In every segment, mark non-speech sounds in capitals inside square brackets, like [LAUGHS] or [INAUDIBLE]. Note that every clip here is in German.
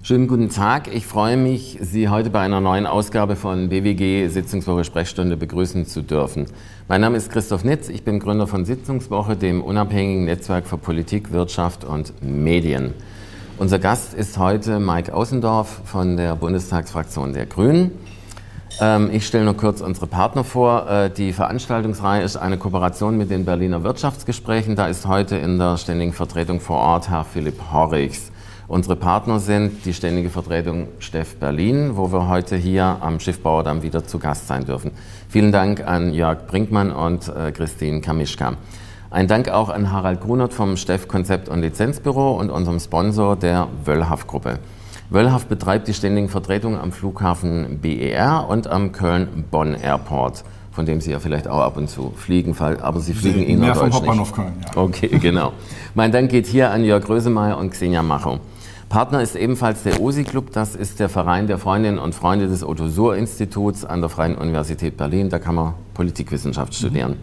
Schönen guten Tag. Ich freue mich, Sie heute bei einer neuen Ausgabe von BWG Sitzungswoche Sprechstunde begrüßen zu dürfen. Mein Name ist Christoph Nitz. Ich bin Gründer von Sitzungswoche, dem unabhängigen Netzwerk für Politik, Wirtschaft und Medien. Unser Gast ist heute Mike Außendorf von der Bundestagsfraktion der Grünen. Ähm, ich stelle nur kurz unsere Partner vor. Äh, die Veranstaltungsreihe ist eine Kooperation mit den Berliner Wirtschaftsgesprächen. Da ist heute in der ständigen Vertretung vor Ort Herr Philipp Horrichs. Unsere Partner sind die ständige Vertretung Steff Berlin, wo wir heute hier am Schiffbauerdamm wieder zu Gast sein dürfen. Vielen Dank an Jörg Brinkmann und äh, Christine Kamischka. Ein Dank auch an Harald Grunert vom Steff Konzept- und Lizenzbüro und unserem Sponsor der Wöllhaff-Gruppe. Wöllhaff betreibt die ständigen Vertretungen am Flughafen BER und am Köln-Bonn Airport, von dem Sie ja vielleicht auch ab und zu fliegen, aber Sie fliegen Sie, Mehr vom Hauptbahnhof Köln, ja. Okay, genau. mein Dank geht hier an Jörg Grösemeyer und Xenia Macho. Partner ist ebenfalls der OSI-Club, das ist der Verein der Freundinnen und Freunde des Otto-Suhr-Instituts an der Freien Universität Berlin. Da kann man Politikwissenschaft studieren.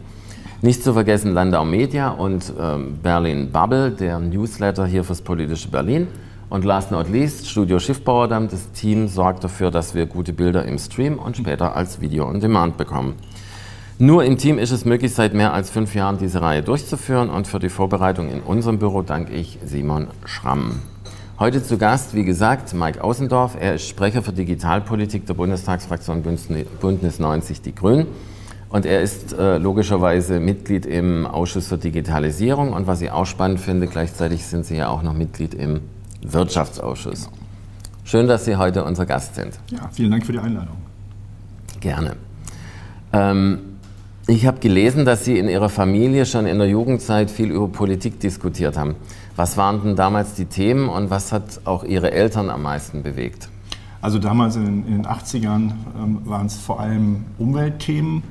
Nicht zu vergessen Landau Media und ähm, Berlin Bubble, der Newsletter hier fürs politische Berlin. Und last not least, Studio Schiffbauerdamm. Das Team sorgt dafür, dass wir gute Bilder im Stream und später als Video on Demand bekommen. Nur im Team ist es möglich, seit mehr als fünf Jahren diese Reihe durchzuführen. Und für die Vorbereitung in unserem Büro danke ich Simon Schramm. Heute zu Gast, wie gesagt, Mike Außendorf. Er ist Sprecher für Digitalpolitik der Bundestagsfraktion Bündnis 90 Die Grünen. Und er ist äh, logischerweise Mitglied im Ausschuss für Digitalisierung. Und was ich auch spannend finde, gleichzeitig sind Sie ja auch noch Mitglied im Wirtschaftsausschuss. Schön, dass Sie heute unser Gast sind. Ja, vielen Dank für die Einladung. Gerne. Ähm, ich habe gelesen, dass Sie in Ihrer Familie schon in der Jugendzeit viel über Politik diskutiert haben. Was waren denn damals die Themen und was hat auch Ihre Eltern am meisten bewegt? Also damals in, in den 80ern ähm, waren es vor allem Umweltthemen.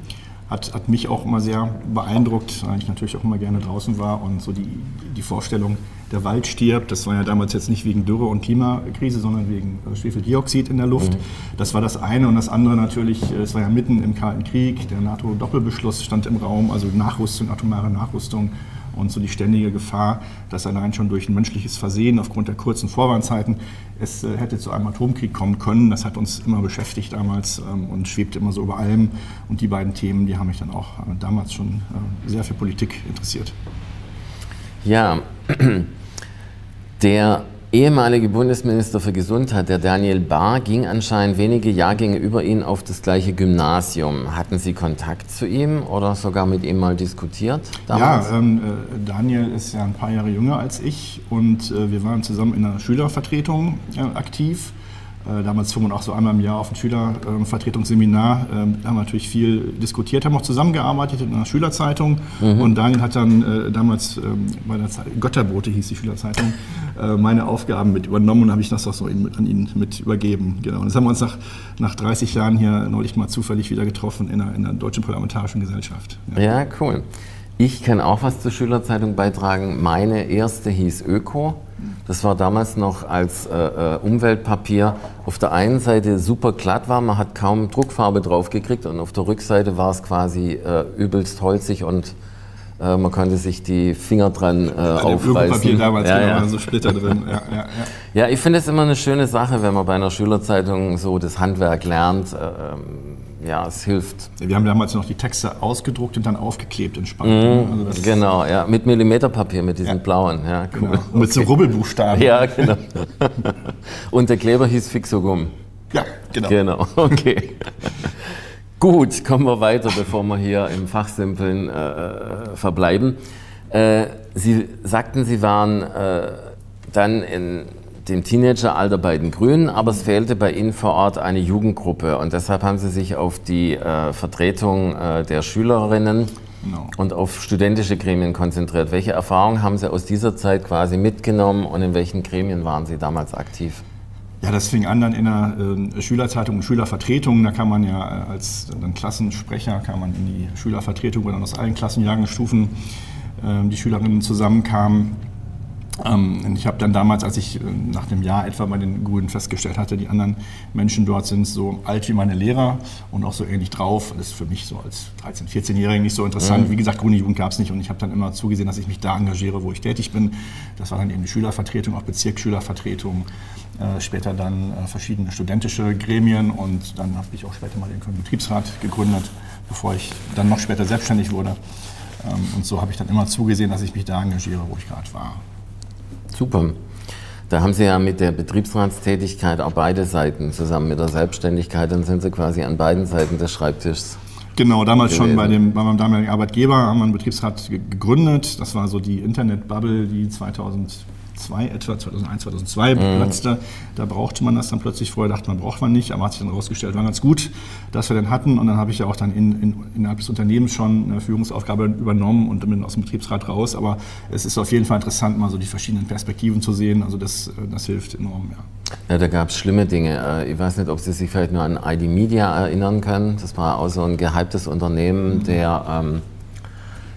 Hat, hat, mich auch immer sehr beeindruckt, weil ich natürlich auch immer gerne draußen war und so die, die Vorstellung, der Wald stirbt. Das war ja damals jetzt nicht wegen Dürre und Klimakrise, sondern wegen äh, Schwefeldioxid in der Luft. Mhm. Das war das eine. Und das andere natürlich, äh, es war ja mitten im Kalten Krieg, der NATO-Doppelbeschluss stand im Raum, also Nachrüstung, atomare Nachrüstung und so die ständige Gefahr, dass allein schon durch ein menschliches Versehen aufgrund der kurzen Vorwarnzeiten es äh, hätte zu einem Atomkrieg kommen können. Das hat uns immer beschäftigt damals ähm, und schwebte immer so über allem. Und die beiden Themen, die haben mich dann auch äh, damals schon äh, sehr für Politik interessiert. Ja, der ehemalige Bundesminister für Gesundheit, der Daniel Bahr, ging anscheinend wenige Jahrgänge über ihn auf das gleiche Gymnasium. Hatten Sie Kontakt zu ihm oder sogar mit ihm mal diskutiert? Damals? Ja, ähm, äh, Daniel ist ja ein paar Jahre jünger als ich und äh, wir waren zusammen in einer Schülervertretung äh, aktiv. Äh, damals fuhren wir auch so einmal im Jahr auf ein Schülervertretungsseminar. Ähm, da haben wir natürlich viel diskutiert, haben auch zusammengearbeitet in einer Schülerzeitung. Mhm. Und Daniel hat dann äh, damals ähm, bei der Zeit, Götterbote hieß die Schülerzeitung, äh, meine Aufgaben mit übernommen und habe ich das auch so an ihn mit übergeben. Genau. Und jetzt haben wir uns nach, nach 30 Jahren hier neulich mal zufällig wieder getroffen in der, in der Deutschen Parlamentarischen Gesellschaft. Ja, ja cool. Ich kann auch was zur Schülerzeitung beitragen. Meine erste hieß Öko. Das war damals noch als äh, äh, Umweltpapier. Auf der einen Seite super glatt war, man hat kaum Druckfarbe drauf gekriegt und auf der Rückseite war es quasi äh, übelst holzig und äh, man konnte sich die Finger dran äh, aufreißen. Papier damals ja, genau, ja. so Splitter drin. Ja, ja, ja. ja ich finde es immer eine schöne Sache, wenn man bei einer Schülerzeitung so das Handwerk lernt. Äh, ähm, ja, es hilft. Wir haben damals noch die Texte ausgedruckt und dann aufgeklebt in Spalten. Mm, also genau, ja, mit Millimeterpapier, mit diesen ja. blauen. Ja, cool. Genau. Mit so Rubbelbuchstaben. Ja, genau. [LAUGHS] und der Kleber hieß Fixogum. Ja, genau. Genau, [LAUGHS] okay. Gut, kommen wir weiter, bevor wir hier im Fachsimpeln äh, verbleiben. Äh, Sie sagten, Sie waren äh, dann in dem Teenageralter bei den Grünen, aber es fehlte bei Ihnen vor Ort eine Jugendgruppe und deshalb haben Sie sich auf die äh, Vertretung äh, der Schülerinnen no. und auf studentische Gremien konzentriert. Welche Erfahrungen haben Sie aus dieser Zeit quasi mitgenommen und in welchen Gremien waren Sie damals aktiv? Ja, das fing an dann in der äh, Schülerzeitung und Schülervertretung. Da kann man ja äh, als dann Klassensprecher kann man in die Schülervertretung, wo dann aus allen Klassenjahrgangsstufen äh, die Schülerinnen zusammenkamen ich habe dann damals, als ich äh, nach dem Jahr etwa bei den Grünen festgestellt hatte, die anderen Menschen dort sind so alt wie meine Lehrer und auch so ähnlich drauf. Das ist für mich so als 13-, 14-Jährigen nicht so interessant. Mhm. Wie gesagt, Grüne Jugend gab es nicht und ich habe dann immer zugesehen, dass ich mich da engagiere, wo ich tätig bin. Das war dann eben die Schülervertretung, auch Bezirksschülervertretung, äh, später dann äh, verschiedene studentische Gremien und dann habe ich auch später mal den Betriebsrat gegründet, bevor ich dann noch später selbstständig wurde. Ähm, und so habe ich dann immer zugesehen, dass ich mich da engagiere, wo ich gerade war. Super. Da haben Sie ja mit der Betriebsratstätigkeit auch beide Seiten zusammen mit der Selbstständigkeit, dann sind Sie quasi an beiden Seiten des Schreibtischs. Genau, damals gewesen. schon bei, dem, bei meinem damaligen Arbeitgeber haben wir einen Betriebsrat gegründet. Das war so die Internet-Bubble, die 2000 2002 etwa, 2001, 2002 mhm. platzte. Da brauchte man das dann plötzlich. Vorher dachte man, braucht man nicht, aber hat sich dann herausgestellt, war ganz gut, dass wir den hatten. Und dann habe ich ja auch dann in, in, innerhalb des Unternehmens schon eine Führungsaufgabe übernommen und bin aus dem Betriebsrat raus. Aber es ist auf jeden Fall interessant, mal so die verschiedenen Perspektiven zu sehen. Also das, das hilft enorm, ja. Ja, da gab es schlimme Dinge. Äh, ich weiß nicht, ob Sie sich vielleicht nur an ID Media erinnern können. Das war auch so ein gehyptes Unternehmen, mhm. der ähm,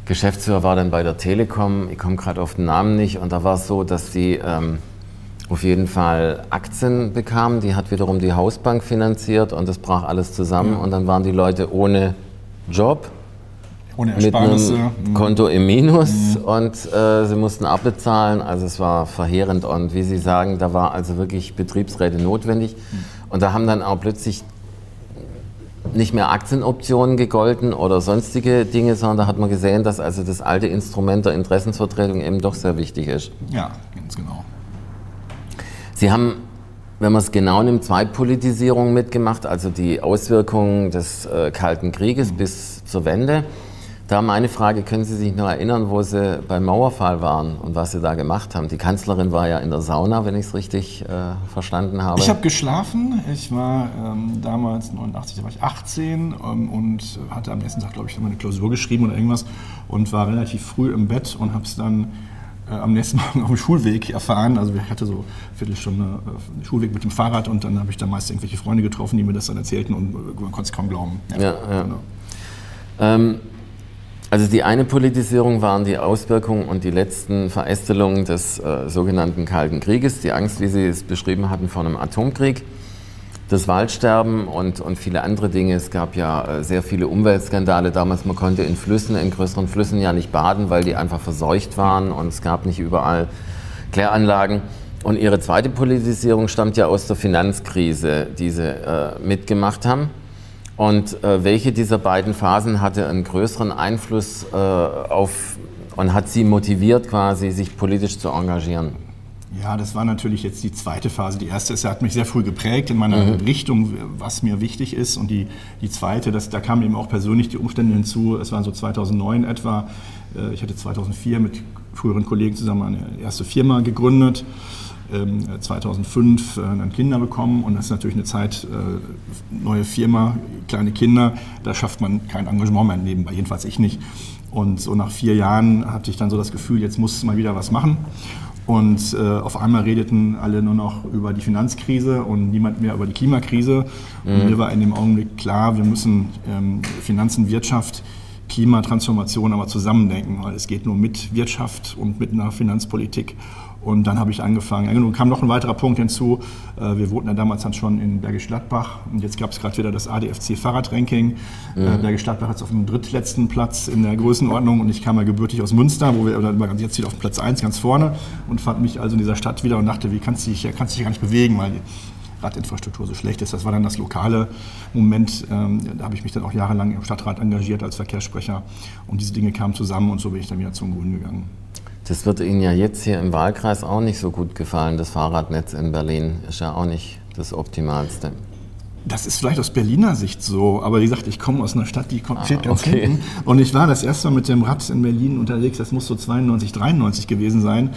Geschäftsführer war dann bei der Telekom, ich komme gerade auf den Namen nicht, und da war es so, dass die ähm, auf jeden Fall Aktien bekamen, die hat wiederum die Hausbank finanziert und das brach alles zusammen ja. und dann waren die Leute ohne Job. Ohne mit einem mhm. Konto im Minus mhm. und äh, sie mussten abbezahlen. Also es war verheerend und wie Sie sagen, da war also wirklich Betriebsräte notwendig. Mhm. Und da haben dann auch plötzlich nicht mehr Aktienoptionen gegolten oder sonstige Dinge, sondern da hat man gesehen, dass also das alte Instrument der Interessensvertretung eben doch sehr wichtig ist. Ja, ganz genau. Sie haben, wenn man es genau nimmt, Zweitpolitisierung mitgemacht, also die Auswirkungen des äh, Kalten Krieges mhm. bis zur Wende. Da meine Frage, können Sie sich noch erinnern, wo Sie beim Mauerfall waren und was Sie da gemacht haben? Die Kanzlerin war ja in der Sauna, wenn ich es richtig äh, verstanden habe. Ich habe geschlafen. Ich war ähm, damals 89, da war ich 18 ähm, und hatte am nächsten Tag, glaube ich, eine Klausur geschrieben oder irgendwas und war relativ früh im Bett und habe es dann äh, am nächsten [LAUGHS] Morgen auf dem Schulweg erfahren. Also ich hatte so eine Viertelstunde äh, Schulweg mit dem Fahrrad und dann habe ich da meist irgendwelche Freunde getroffen, die mir das dann erzählten und äh, man konnte es kaum glauben. Ja, ja. ja. Genau. Ähm, also die eine Politisierung waren die Auswirkungen und die letzten Verästelungen des äh, sogenannten Kalten Krieges, die Angst, wie Sie es beschrieben hatten, vor einem Atomkrieg, das Waldsterben und, und viele andere Dinge. Es gab ja äh, sehr viele Umweltskandale damals. Man konnte in Flüssen, in größeren Flüssen ja nicht baden, weil die einfach verseucht waren und es gab nicht überall Kläranlagen. Und ihre zweite Politisierung stammt ja aus der Finanzkrise, die sie äh, mitgemacht haben. Und äh, welche dieser beiden Phasen hatte einen größeren Einfluss äh, auf und hat Sie motiviert, quasi sich politisch zu engagieren? Ja, das war natürlich jetzt die zweite Phase. Die erste ist, er hat mich sehr früh geprägt in meiner mhm. Richtung, was mir wichtig ist. Und die, die zweite, das, da kamen eben auch persönlich die Umstände hinzu. Es war so 2009 etwa. Äh, ich hatte 2004 mit früheren Kollegen zusammen eine erste Firma gegründet. 2005 ähm, äh, dann Kinder bekommen und das ist natürlich eine Zeit, äh, neue Firma, kleine Kinder, da schafft man kein Engagement mehr nebenbei, jedenfalls ich nicht. Und so nach vier Jahren hatte ich dann so das Gefühl, jetzt muss mal wieder was machen. Und äh, auf einmal redeten alle nur noch über die Finanzkrise und niemand mehr über die Klimakrise. Mhm. Und mir war in dem Augenblick klar, wir müssen ähm, Finanzen, Wirtschaft, Klimatransformation aber zusammendenken, weil es geht nur mit Wirtschaft und mit einer Finanzpolitik. Und dann habe ich angefangen. Nun kam noch ein weiterer Punkt hinzu. Äh, wir wohnten ja damals dann schon in Bergisch Gladbach und jetzt gab es gerade wieder das ADFC Fahrradranking. Äh, mhm. Bergisch Gladbach ist auf dem drittletzten Platz in der Größenordnung und ich kam ja gebürtig aus Münster, wo wir oder jetzt wieder auf Platz 1 ganz vorne und fand mich also in dieser Stadt wieder und dachte, wie kannst du dich, kannst du dich gar nicht bewegen, weil die Radinfrastruktur so schlecht ist. Das war dann das lokale Moment. Ähm, da habe ich mich dann auch jahrelang im Stadtrat engagiert als Verkehrssprecher und diese Dinge kamen zusammen und so bin ich dann wieder zum Grünen gegangen. Das wird Ihnen ja jetzt hier im Wahlkreis auch nicht so gut gefallen. Das Fahrradnetz in Berlin ist ja auch nicht das Optimalste. Das ist vielleicht aus Berliner Sicht so, aber wie gesagt, ich komme aus einer Stadt, die kommt ah, ganz okay. hinten. Und ich war das erste Mal mit dem Rad in Berlin unterwegs, das muss so 92, 93 gewesen sein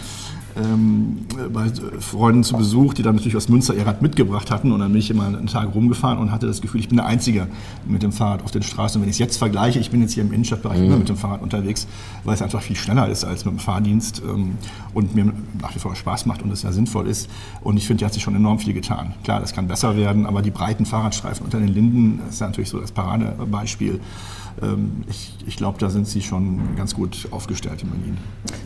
ähm, bei Freunden zu Besuch, die dann natürlich aus Münster ihr Rad mitgebracht hatten. Und dann bin ich immer einen Tag rumgefahren und hatte das Gefühl, ich bin der Einzige mit dem Fahrrad auf den Straßen. Und wenn ich es jetzt vergleiche, ich bin jetzt hier im Innenstadtbereich mhm. immer mit dem Fahrrad unterwegs, weil es einfach viel schneller ist als mit dem Fahrdienst ähm, und mir nach wie vor Spaß macht und es ja sinnvoll ist. Und ich finde, hier hat sich schon enorm viel getan. Klar, das kann besser werden, aber die breiten Fahrradstreifen unter den Linden, das ist ja natürlich so das Paradebeispiel. Ähm, ich, ich glaube, da sind Sie schon ganz gut aufgestellt in Berlin.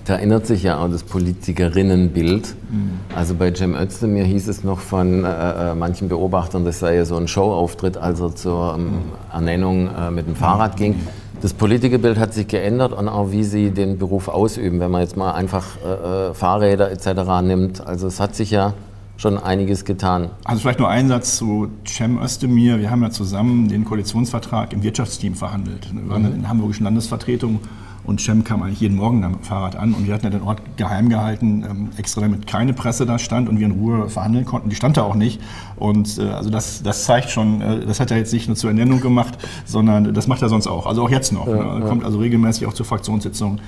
Da erinnert sich ja auch das Politikerinnenbild. Mhm. Also bei Cem Özdemir hieß es noch von äh, äh, manchen Beobachtern, das sei ja so ein Showauftritt, als er zur ähm, Ernennung äh, mit dem Fahrrad ging. Das Politikerbild hat sich geändert und auch wie Sie den Beruf ausüben, wenn man jetzt mal einfach äh, äh Fahrräder etc. nimmt. Also es hat sich ja schon einiges getan. Also vielleicht nur ein Satz zu Cem Özdemir. Wir haben ja zusammen den Koalitionsvertrag im Wirtschaftsteam verhandelt. Wir waren mhm. in der hamburgischen Landesvertretung und Cem kam eigentlich jeden Morgen am Fahrrad an und wir hatten ja den Ort geheim gehalten, ähm, extra damit keine Presse da stand und wir in Ruhe verhandeln konnten. Die stand da auch nicht. Und äh, also das, das zeigt schon, äh, das hat er jetzt nicht nur zur Ernennung gemacht, sondern das macht er sonst auch. Also auch jetzt noch. Ja, ne? Er kommt also regelmäßig auch zur Fraktionssitzung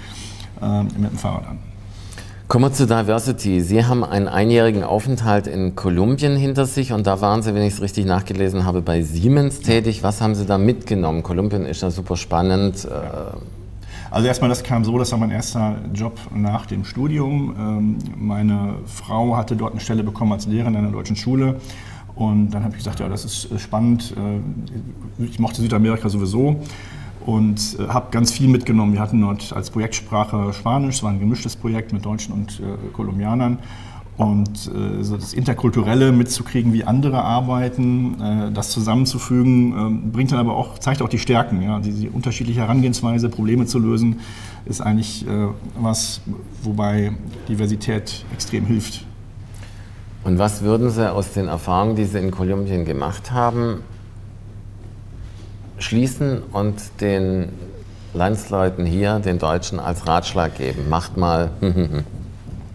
äh, mit dem Fahrrad an. Kommen wir zu Diversity. Sie haben einen einjährigen Aufenthalt in Kolumbien hinter sich und da waren Sie, wenn ich es richtig nachgelesen habe, bei Siemens tätig. Was haben Sie da mitgenommen? Kolumbien ist ja super spannend. Äh, also erstmal, das kam so, das war mein erster Job nach dem Studium. Ähm, meine Frau hatte dort eine Stelle bekommen als Lehrerin in einer deutschen Schule. Und dann habe ich gesagt, ja, das ist spannend. Äh, ich mochte Südamerika sowieso und äh, habe ganz viel mitgenommen. Wir hatten dort als Projektsprache Spanisch, es war ein gemischtes Projekt mit Deutschen und äh, Kolumbianern. Und äh, so das Interkulturelle mitzukriegen, wie andere arbeiten, äh, das zusammenzufügen, ähm, bringt dann aber auch, zeigt auch die Stärken. Ja? Die, die unterschiedliche Herangehensweise, Probleme zu lösen, ist eigentlich äh, was, wobei Diversität extrem hilft. Und was würden Sie aus den Erfahrungen, die Sie in Kolumbien gemacht haben, schließen und den Landsleuten hier, den Deutschen, als Ratschlag geben? Macht mal. [LAUGHS]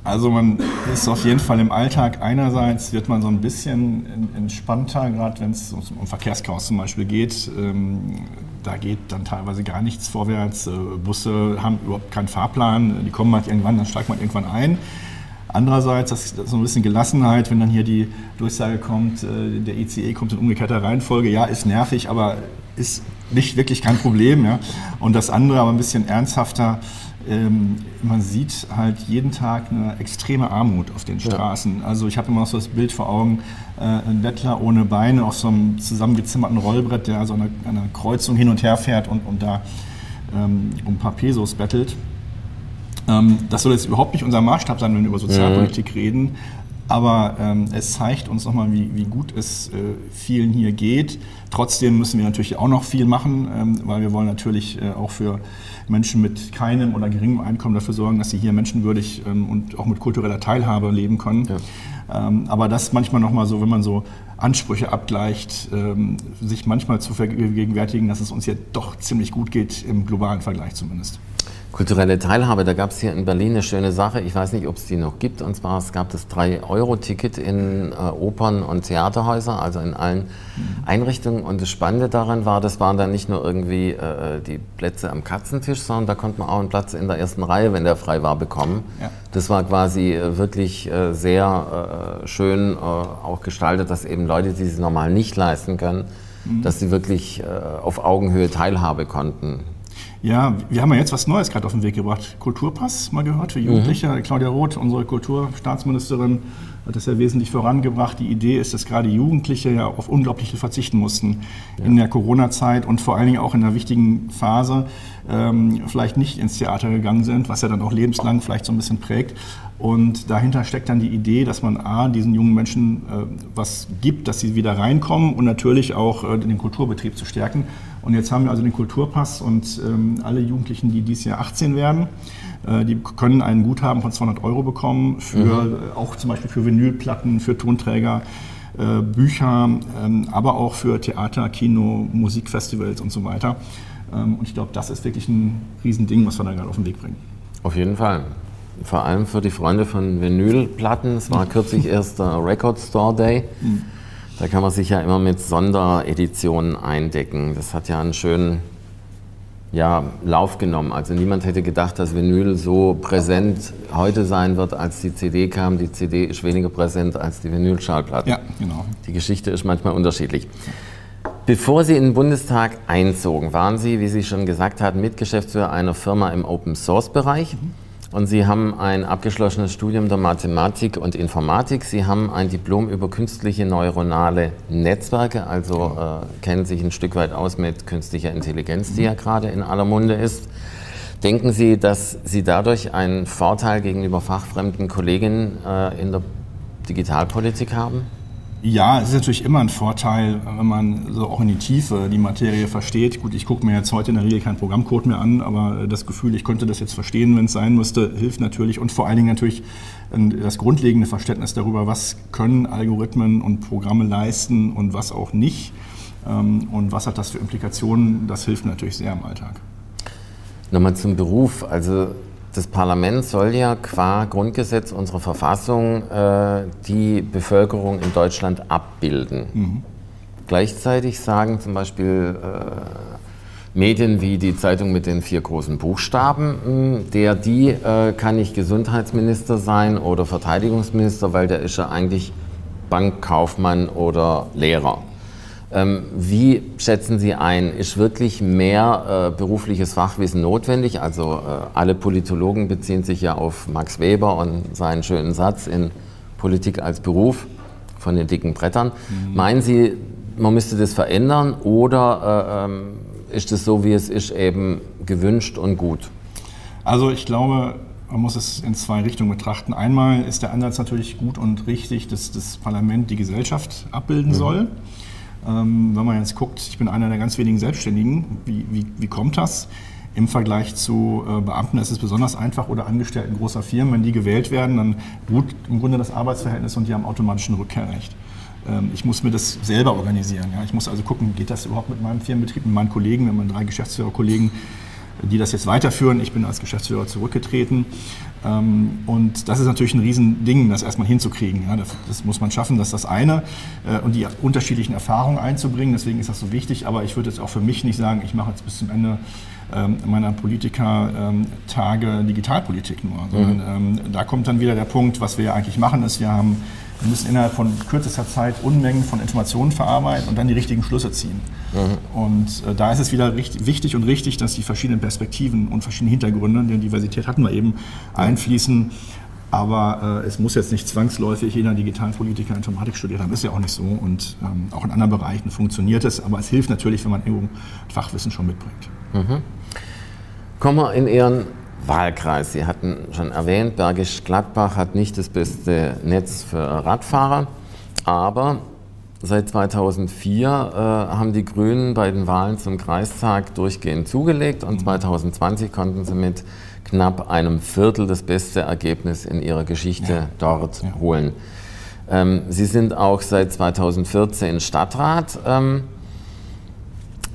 Also man ist auf jeden Fall im Alltag einerseits wird man so ein bisschen entspannter, gerade wenn es um Verkehrschaos zum Beispiel geht. Ähm, da geht dann teilweise gar nichts vorwärts. Äh, Busse haben überhaupt keinen Fahrplan, die kommen halt irgendwann, dann steigt man irgendwann ein. Andererseits, das ist so ein bisschen Gelassenheit, wenn dann hier die Durchsage kommt, äh, der ICE kommt in umgekehrter Reihenfolge. Ja, ist nervig, aber ist nicht wirklich kein Problem. Ja. Und das andere aber ein bisschen ernsthafter, ähm, man sieht halt jeden Tag eine extreme Armut auf den Straßen. Ja. Also ich habe immer noch so das Bild vor Augen, äh, ein Bettler ohne Beine auf so einem zusammengezimmerten Rollbrett, der also an einer, einer Kreuzung hin und her fährt und, und da ähm, um ein paar Pesos bettelt. Ähm, das soll jetzt überhaupt nicht unser Maßstab sein, wenn wir über Sozialpolitik mhm. reden. Aber ähm, es zeigt uns nochmal, wie, wie gut es äh, vielen hier geht. Trotzdem müssen wir natürlich auch noch viel machen, ähm, weil wir wollen natürlich äh, auch für Menschen mit keinem oder geringem Einkommen dafür sorgen, dass sie hier menschenwürdig ähm, und auch mit kultureller Teilhabe leben können. Ja. Ähm, aber das manchmal nochmal so, wenn man so Ansprüche abgleicht, ähm, sich manchmal zu vergegenwärtigen, dass es uns hier doch ziemlich gut geht, im globalen Vergleich zumindest. Kulturelle Teilhabe, da gab es hier in Berlin eine schöne Sache, ich weiß nicht, ob es die noch gibt, und zwar es gab das 3-Euro-Ticket in äh, Opern- und Theaterhäuser, also in allen. Einrichtungen. Und das Spannende daran war, das waren dann nicht nur irgendwie äh, die Plätze am Katzentisch, sondern da konnte man auch einen Platz in der ersten Reihe, wenn der frei war, bekommen. Ja. Das war quasi äh, wirklich äh, sehr äh, schön äh, auch gestaltet, dass eben Leute, die es normal nicht leisten können, mhm. dass sie wirklich auf Augenhöhe Teilhabe konnten. Ja, wir haben ja jetzt was Neues gerade auf den Weg gebracht. Kulturpass mal gehört für Jugendliche. Mhm. Claudia Roth, unsere Kulturstaatsministerin, hat das ja wesentlich vorangebracht. Die Idee ist, dass gerade Jugendliche ja auf Unglaubliche verzichten mussten ja. in der Corona-Zeit und vor allen Dingen auch in einer wichtigen Phase ähm, vielleicht nicht ins Theater gegangen sind, was ja dann auch lebenslang vielleicht so ein bisschen prägt. Und dahinter steckt dann die Idee, dass man A, diesen jungen Menschen äh, was gibt, dass sie wieder reinkommen und natürlich auch äh, den Kulturbetrieb zu stärken. Und jetzt haben wir also den Kulturpass und ähm, alle Jugendlichen, die dieses Jahr 18 werden, äh, die können einen Guthaben von 200 Euro bekommen, für, mhm. Äh, auch zum Beispiel für Vinylplatten, für Tonträger, äh, Bücher, ähm, aber auch für Theater, Kino, Musikfestivals und so weiter. Ähm, und ich glaube, das ist wirklich ein Riesending, was wir da gerade auf den Weg bringen. Auf jeden Fall vor allem für die Freunde von Vinylplatten. Es war kürzlich [LAUGHS] erst der Record Store Day. Da kann man sich ja immer mit Sondereditionen eindecken. Das hat ja einen schönen ja, Lauf genommen. Also niemand hätte gedacht, dass Vinyl so präsent heute sein wird, als die CD kam. Die CD ist weniger präsent als die Vinylschallplatte. Ja, genau. Die Geschichte ist manchmal unterschiedlich. Bevor Sie in den Bundestag einzogen, waren Sie, wie Sie schon gesagt hatten, Mitgeschäftsführer einer Firma im Open Source Bereich. Mhm und Sie haben ein abgeschlossenes Studium der Mathematik und Informatik. Sie haben ein Diplom über künstliche neuronale Netzwerke, also äh, kennen sich ein Stück weit aus mit künstlicher Intelligenz, die ja gerade in aller Munde ist. Denken Sie, dass Sie dadurch einen Vorteil gegenüber fachfremden Kolleginnen äh, in der Digitalpolitik haben? Ja, es ist natürlich immer ein Vorteil, wenn man so auch in die Tiefe die Materie versteht. Gut, ich gucke mir jetzt heute in der Regel keinen Programmcode mehr an, aber das Gefühl, ich könnte das jetzt verstehen, wenn es sein müsste, hilft natürlich. Und vor allen Dingen natürlich das grundlegende Verständnis darüber, was können Algorithmen und Programme leisten und was auch nicht. Ähm, und was hat das für Implikationen, das hilft natürlich sehr im Alltag. Nochmal zum Beruf. Also das Parlament soll ja qua Grundgesetz unserer Verfassung äh, die Bevölkerung in Deutschland abbilden. Mhm. Gleichzeitig sagen zum Beispiel äh, Medien wie die Zeitung mit den vier großen Buchstaben, mh, der, die äh, kann nicht Gesundheitsminister sein oder Verteidigungsminister, weil der ist ja eigentlich Bankkaufmann oder Lehrer. Ähm, wie schätzen Sie ein, ist wirklich mehr äh, berufliches Fachwissen notwendig? Also äh, alle Politologen beziehen sich ja auf Max Weber und seinen schönen Satz in Politik als Beruf von den dicken Brettern. Mhm. Meinen Sie, man müsste das verändern oder äh, ähm, ist es so, wie es ist, eben gewünscht und gut? Also ich glaube, man muss es in zwei Richtungen betrachten. Einmal ist der Ansatz natürlich gut und richtig, dass das Parlament die Gesellschaft abbilden mhm. soll. Ähm, wenn man jetzt guckt, ich bin einer der ganz wenigen Selbstständigen, wie, wie, wie kommt das? Im Vergleich zu äh, Beamten ist es besonders einfach oder Angestellten großer Firmen, wenn die gewählt werden, dann ruht im Grunde das Arbeitsverhältnis und die haben automatisch ein Rückkehrrecht. Ähm, ich muss mir das selber organisieren. Ja? Ich muss also gucken, geht das überhaupt mit meinem Firmenbetrieb, mit meinen Kollegen, wenn man drei Geschäftsführerkollegen die das jetzt weiterführen. Ich bin als Geschäftsführer zurückgetreten. Ähm, und das ist natürlich ein Riesending, das erstmal hinzukriegen. das, muss man schaffen, das ist das eine. Äh, und die unterschiedlichen Erfahrungen einzubringen, deswegen ist das so wichtig. Aber ich würde jetzt auch für mich nicht sagen, ich mache jetzt bis zum Ende ähm, meiner Politiker-Tage Digitalpolitik nur. Sondern mhm. da kommt dann wieder der Punkt, was wir ja eigentlich machen, ist, wir haben wir müssen innerhalb von kürzester Zeit Unmengen von Informationen verarbeiten und dann die richtigen Schlüsse ziehen. Mhm. Und äh, da ist es wieder richtig, wichtig und richtig, dass die verschiedenen Perspektiven und verschiedene Hintergründe, denn Diversität hatten wir eben, einfließen. Aber äh, es muss jetzt nicht zwangsläufig jeder Digitalpolitiker Informatik studiert haben, ist ja auch nicht so. Und ähm, auch in anderen Bereichen funktioniert es. Aber es hilft natürlich, wenn man irgendwo Fachwissen schon mitbringt. Mhm. Kommen wir in Ihren Wahlkreis. Sie hatten schon erwähnt, Bergisch Gladbach hat nicht das beste Netz für Radfahrer, aber seit 2004 äh, haben die Grünen bei den Wahlen zum Kreistag durchgehend zugelegt und 2020 mhm. konnten sie mit knapp einem Viertel das beste Ergebnis in ihrer Geschichte ja. dort ja. holen. Ähm, sie sind auch seit 2014 Stadtrat. Ähm,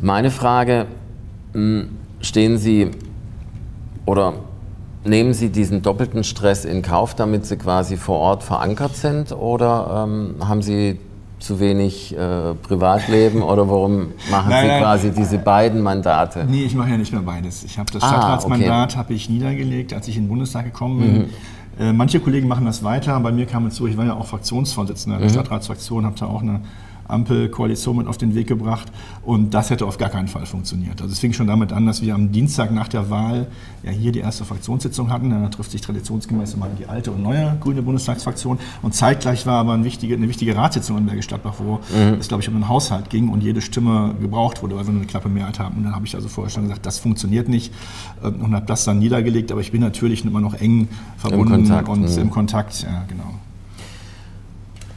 meine Frage, hm, stehen Sie oder nehmen Sie diesen doppelten Stress in Kauf, damit Sie quasi vor Ort verankert sind? Oder ähm, haben Sie zu wenig äh, Privatleben oder warum [LAUGHS] machen nein, Sie nein, quasi diese beiden Mandate? Nee, ich mache ja nicht mehr beides. Ich habe das ah, Stadtratsmandat okay. habe ich niedergelegt, als ich in den Bundestag gekommen bin. Mhm. Äh, manche Kollegen machen das weiter. Bei mir kam es so, ich war ja auch Fraktionsvorsitzender der mhm. Stadtratsfraktion, habe da auch eine Ampelkoalition mit auf den Weg gebracht. Und das hätte auf gar keinen Fall funktioniert. Also es fing schon damit an, dass wir am Dienstag nach der Wahl ja hier die erste Fraktionssitzung hatten. Da trifft sich traditionsgemäß immer die alte und neue grüne Bundestagsfraktion. Und zeitgleich war aber eine wichtige, eine wichtige Ratssitzung in Bergisch Gladbach, wo mhm. es, glaube ich, um den Haushalt ging und jede Stimme gebraucht wurde, weil wir nur eine knappe Mehrheit haben. Und dann habe ich also vorher schon gesagt, das funktioniert nicht ähm, und habe das dann niedergelegt. Aber ich bin natürlich immer noch eng verbunden Im Kontakt, und mhm. im Kontakt. Ja, genau.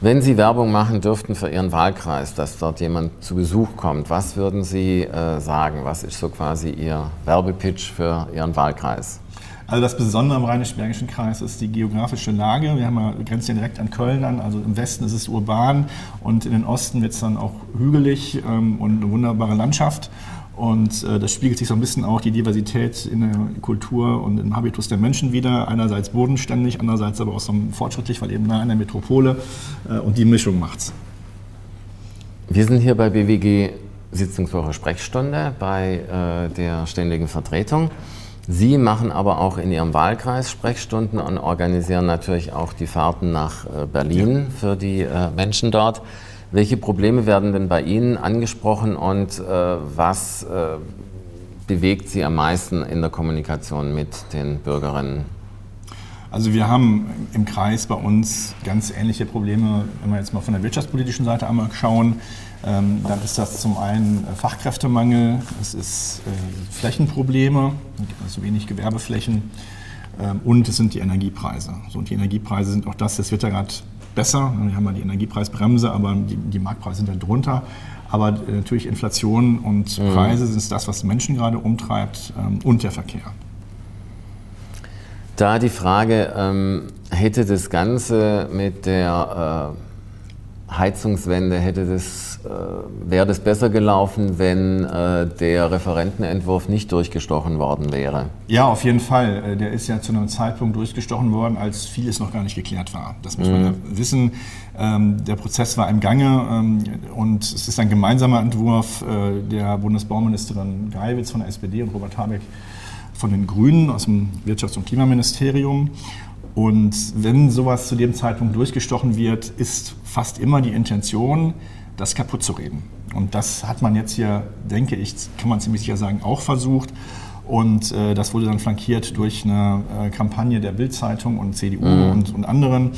Wenn Sie Werbung machen dürften für Ihren Wahlkreis, dass dort jemand zu Besuch kommt, was würden Sie äh, sagen? Was ist so quasi Ihr Werbepitch für Ihren Wahlkreis? Also das Besondere am Rheinisch-Bergischen Kreis ist die geografische Lage. Wir haben ja, grenzen ja direkt an Köln an. Also im Westen ist es urban und in den Osten wird es dann auch hügelig ähm, und eine wunderbare Landschaft. Und äh, das spiegelt sich so ein bisschen auch die Diversität in der Kultur und im Habitus der Menschen wieder. Einerseits bodenständig, andererseits aber auch so fortschrittlich, weil eben nah an der Metropole. Äh, und die Mischung macht's. Wir sind hier bei BWG Sitzungswoche Sprechstunde bei äh, der ständigen Vertretung. Sie machen aber auch in Ihrem Wahlkreis Sprechstunden und organisieren natürlich auch die Fahrten nach äh, Berlin ja. für die äh, Menschen dort. Welche Probleme werden denn bei Ihnen angesprochen und äh, was äh, bewegt Sie am meisten in der Kommunikation mit den Bürgerinnen? Also wir haben im Kreis bei uns ganz ähnliche Probleme, wenn wir jetzt mal von der wirtschaftspolitischen Seite einmal schauen. Ähm, dann ist das zum einen Fachkräftemangel, es ist äh, Flächenprobleme, also wenig Gewerbeflächen ähm, und es sind die Energiepreise. So, und die Energiepreise sind auch das, das wird ja gerade besser. Wir haben ja die Energiepreisbremse, aber die, die Marktpreise sind da drunter. Aber äh, natürlich Inflation und mhm. Preise sind das, was Menschen gerade umtreibt ähm, und der Verkehr. Da die Frage, ähm, hätte das Ganze mit der äh, Heizungswende, hätte das, wäre das besser gelaufen, wenn äh, der Referentenentwurf nicht durchgestochen worden wäre? Ja, auf jeden Fall. Äh, der ist ja zu einem Zeitpunkt durchgestochen worden, als vieles noch gar nicht geklärt war. Das muss mhm. man ja wissen. Ähm, der Prozess war im Gange ähm, und es ist ein gemeinsamer Entwurf äh, der Bundesbauministerin Geiwitz von der SPD und Robert Habeck von den Grünen aus dem Wirtschafts- und Klimaministerium. Und wenn sowas zu dem Zeitpunkt durchgestochen wird, ist fast immer die Intention, das kaputt zu reden. Und das hat man jetzt hier, denke ich, kann man ziemlich sicher sagen, auch versucht. Und äh, das wurde dann flankiert durch eine äh, Kampagne der Bild-Zeitung und CDU mhm. und, und, anderen.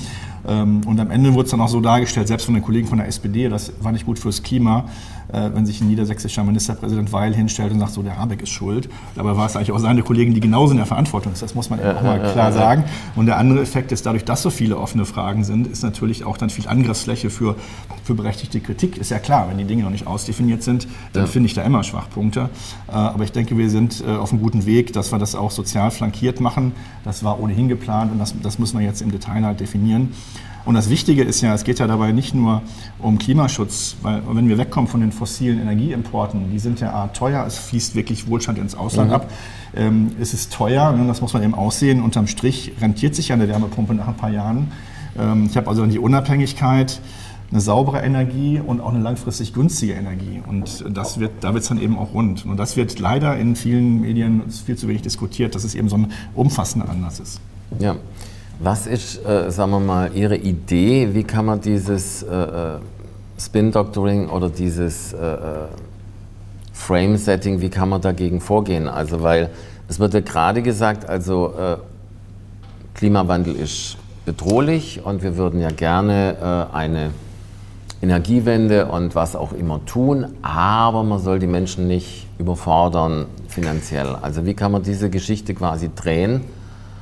Ähm, und am Ende wurde es dann auch so dargestellt, selbst von den Kollegen von der SPD, das war nicht gut fürs Klima, wenn sich ein niedersächsischer Ministerpräsident Weil hinstellt und sagt, so der Habeck ist schuld. Dabei war es eigentlich auch seine Kollegen, die genauso in der Verantwortung sind. Das muss man ja, auch mal klar sagen. Und der andere Effekt ist, dadurch, dass so viele offene Fragen sind, ist natürlich auch dann viel Angriffsfläche für, für berechtigte Kritik. Ist ja klar, wenn die Dinge noch nicht ausdefiniert sind, dann finde ich da immer Schwachpunkte. Äh, aber ich denke, wir sind äh, auf einem guten Weg, dass wir das auch sozial flankiert machen. Das war ohnehin geplant und das, das müssen wir jetzt im Detail halt definieren. Und das Wichtige ist ja, es geht ja dabei nicht nur um Klimaschutz, weil wenn wir wegkommen von den fossilen Energieimporten, die sind ja teuer, es fließt wirklich Wohlstand ins Ausland mhm. ab. Ähm, es ist teuer, ne, das muss man eben aussehen. Unterm Strich rentiert sich ja eine Wärmepumpe nach ein paar Jahren. Ähm, ich habe also dann die Unabhängigkeit, eine saubere Energie und auch eine langfristig günstige Energie. Und das wird, da wird es dann eben auch rund. Und das wird leider in vielen Medien viel zu wenig diskutiert, dass es eben so ein umfassender Anlass ist. Ja. Was ist, äh, sagen wir mal, Ihre Idee? Wie kann man dieses äh, äh Spin-Doctoring oder dieses äh, äh, Frame-Setting, wie kann man dagegen vorgehen? Also, weil es wird ja gerade gesagt, also äh, Klimawandel ist bedrohlich und wir würden ja gerne eine Energiewende und was auch immer tun, aber man soll die Menschen nicht überfordern finanziell. Also wie kann man diese Geschichte quasi drehen?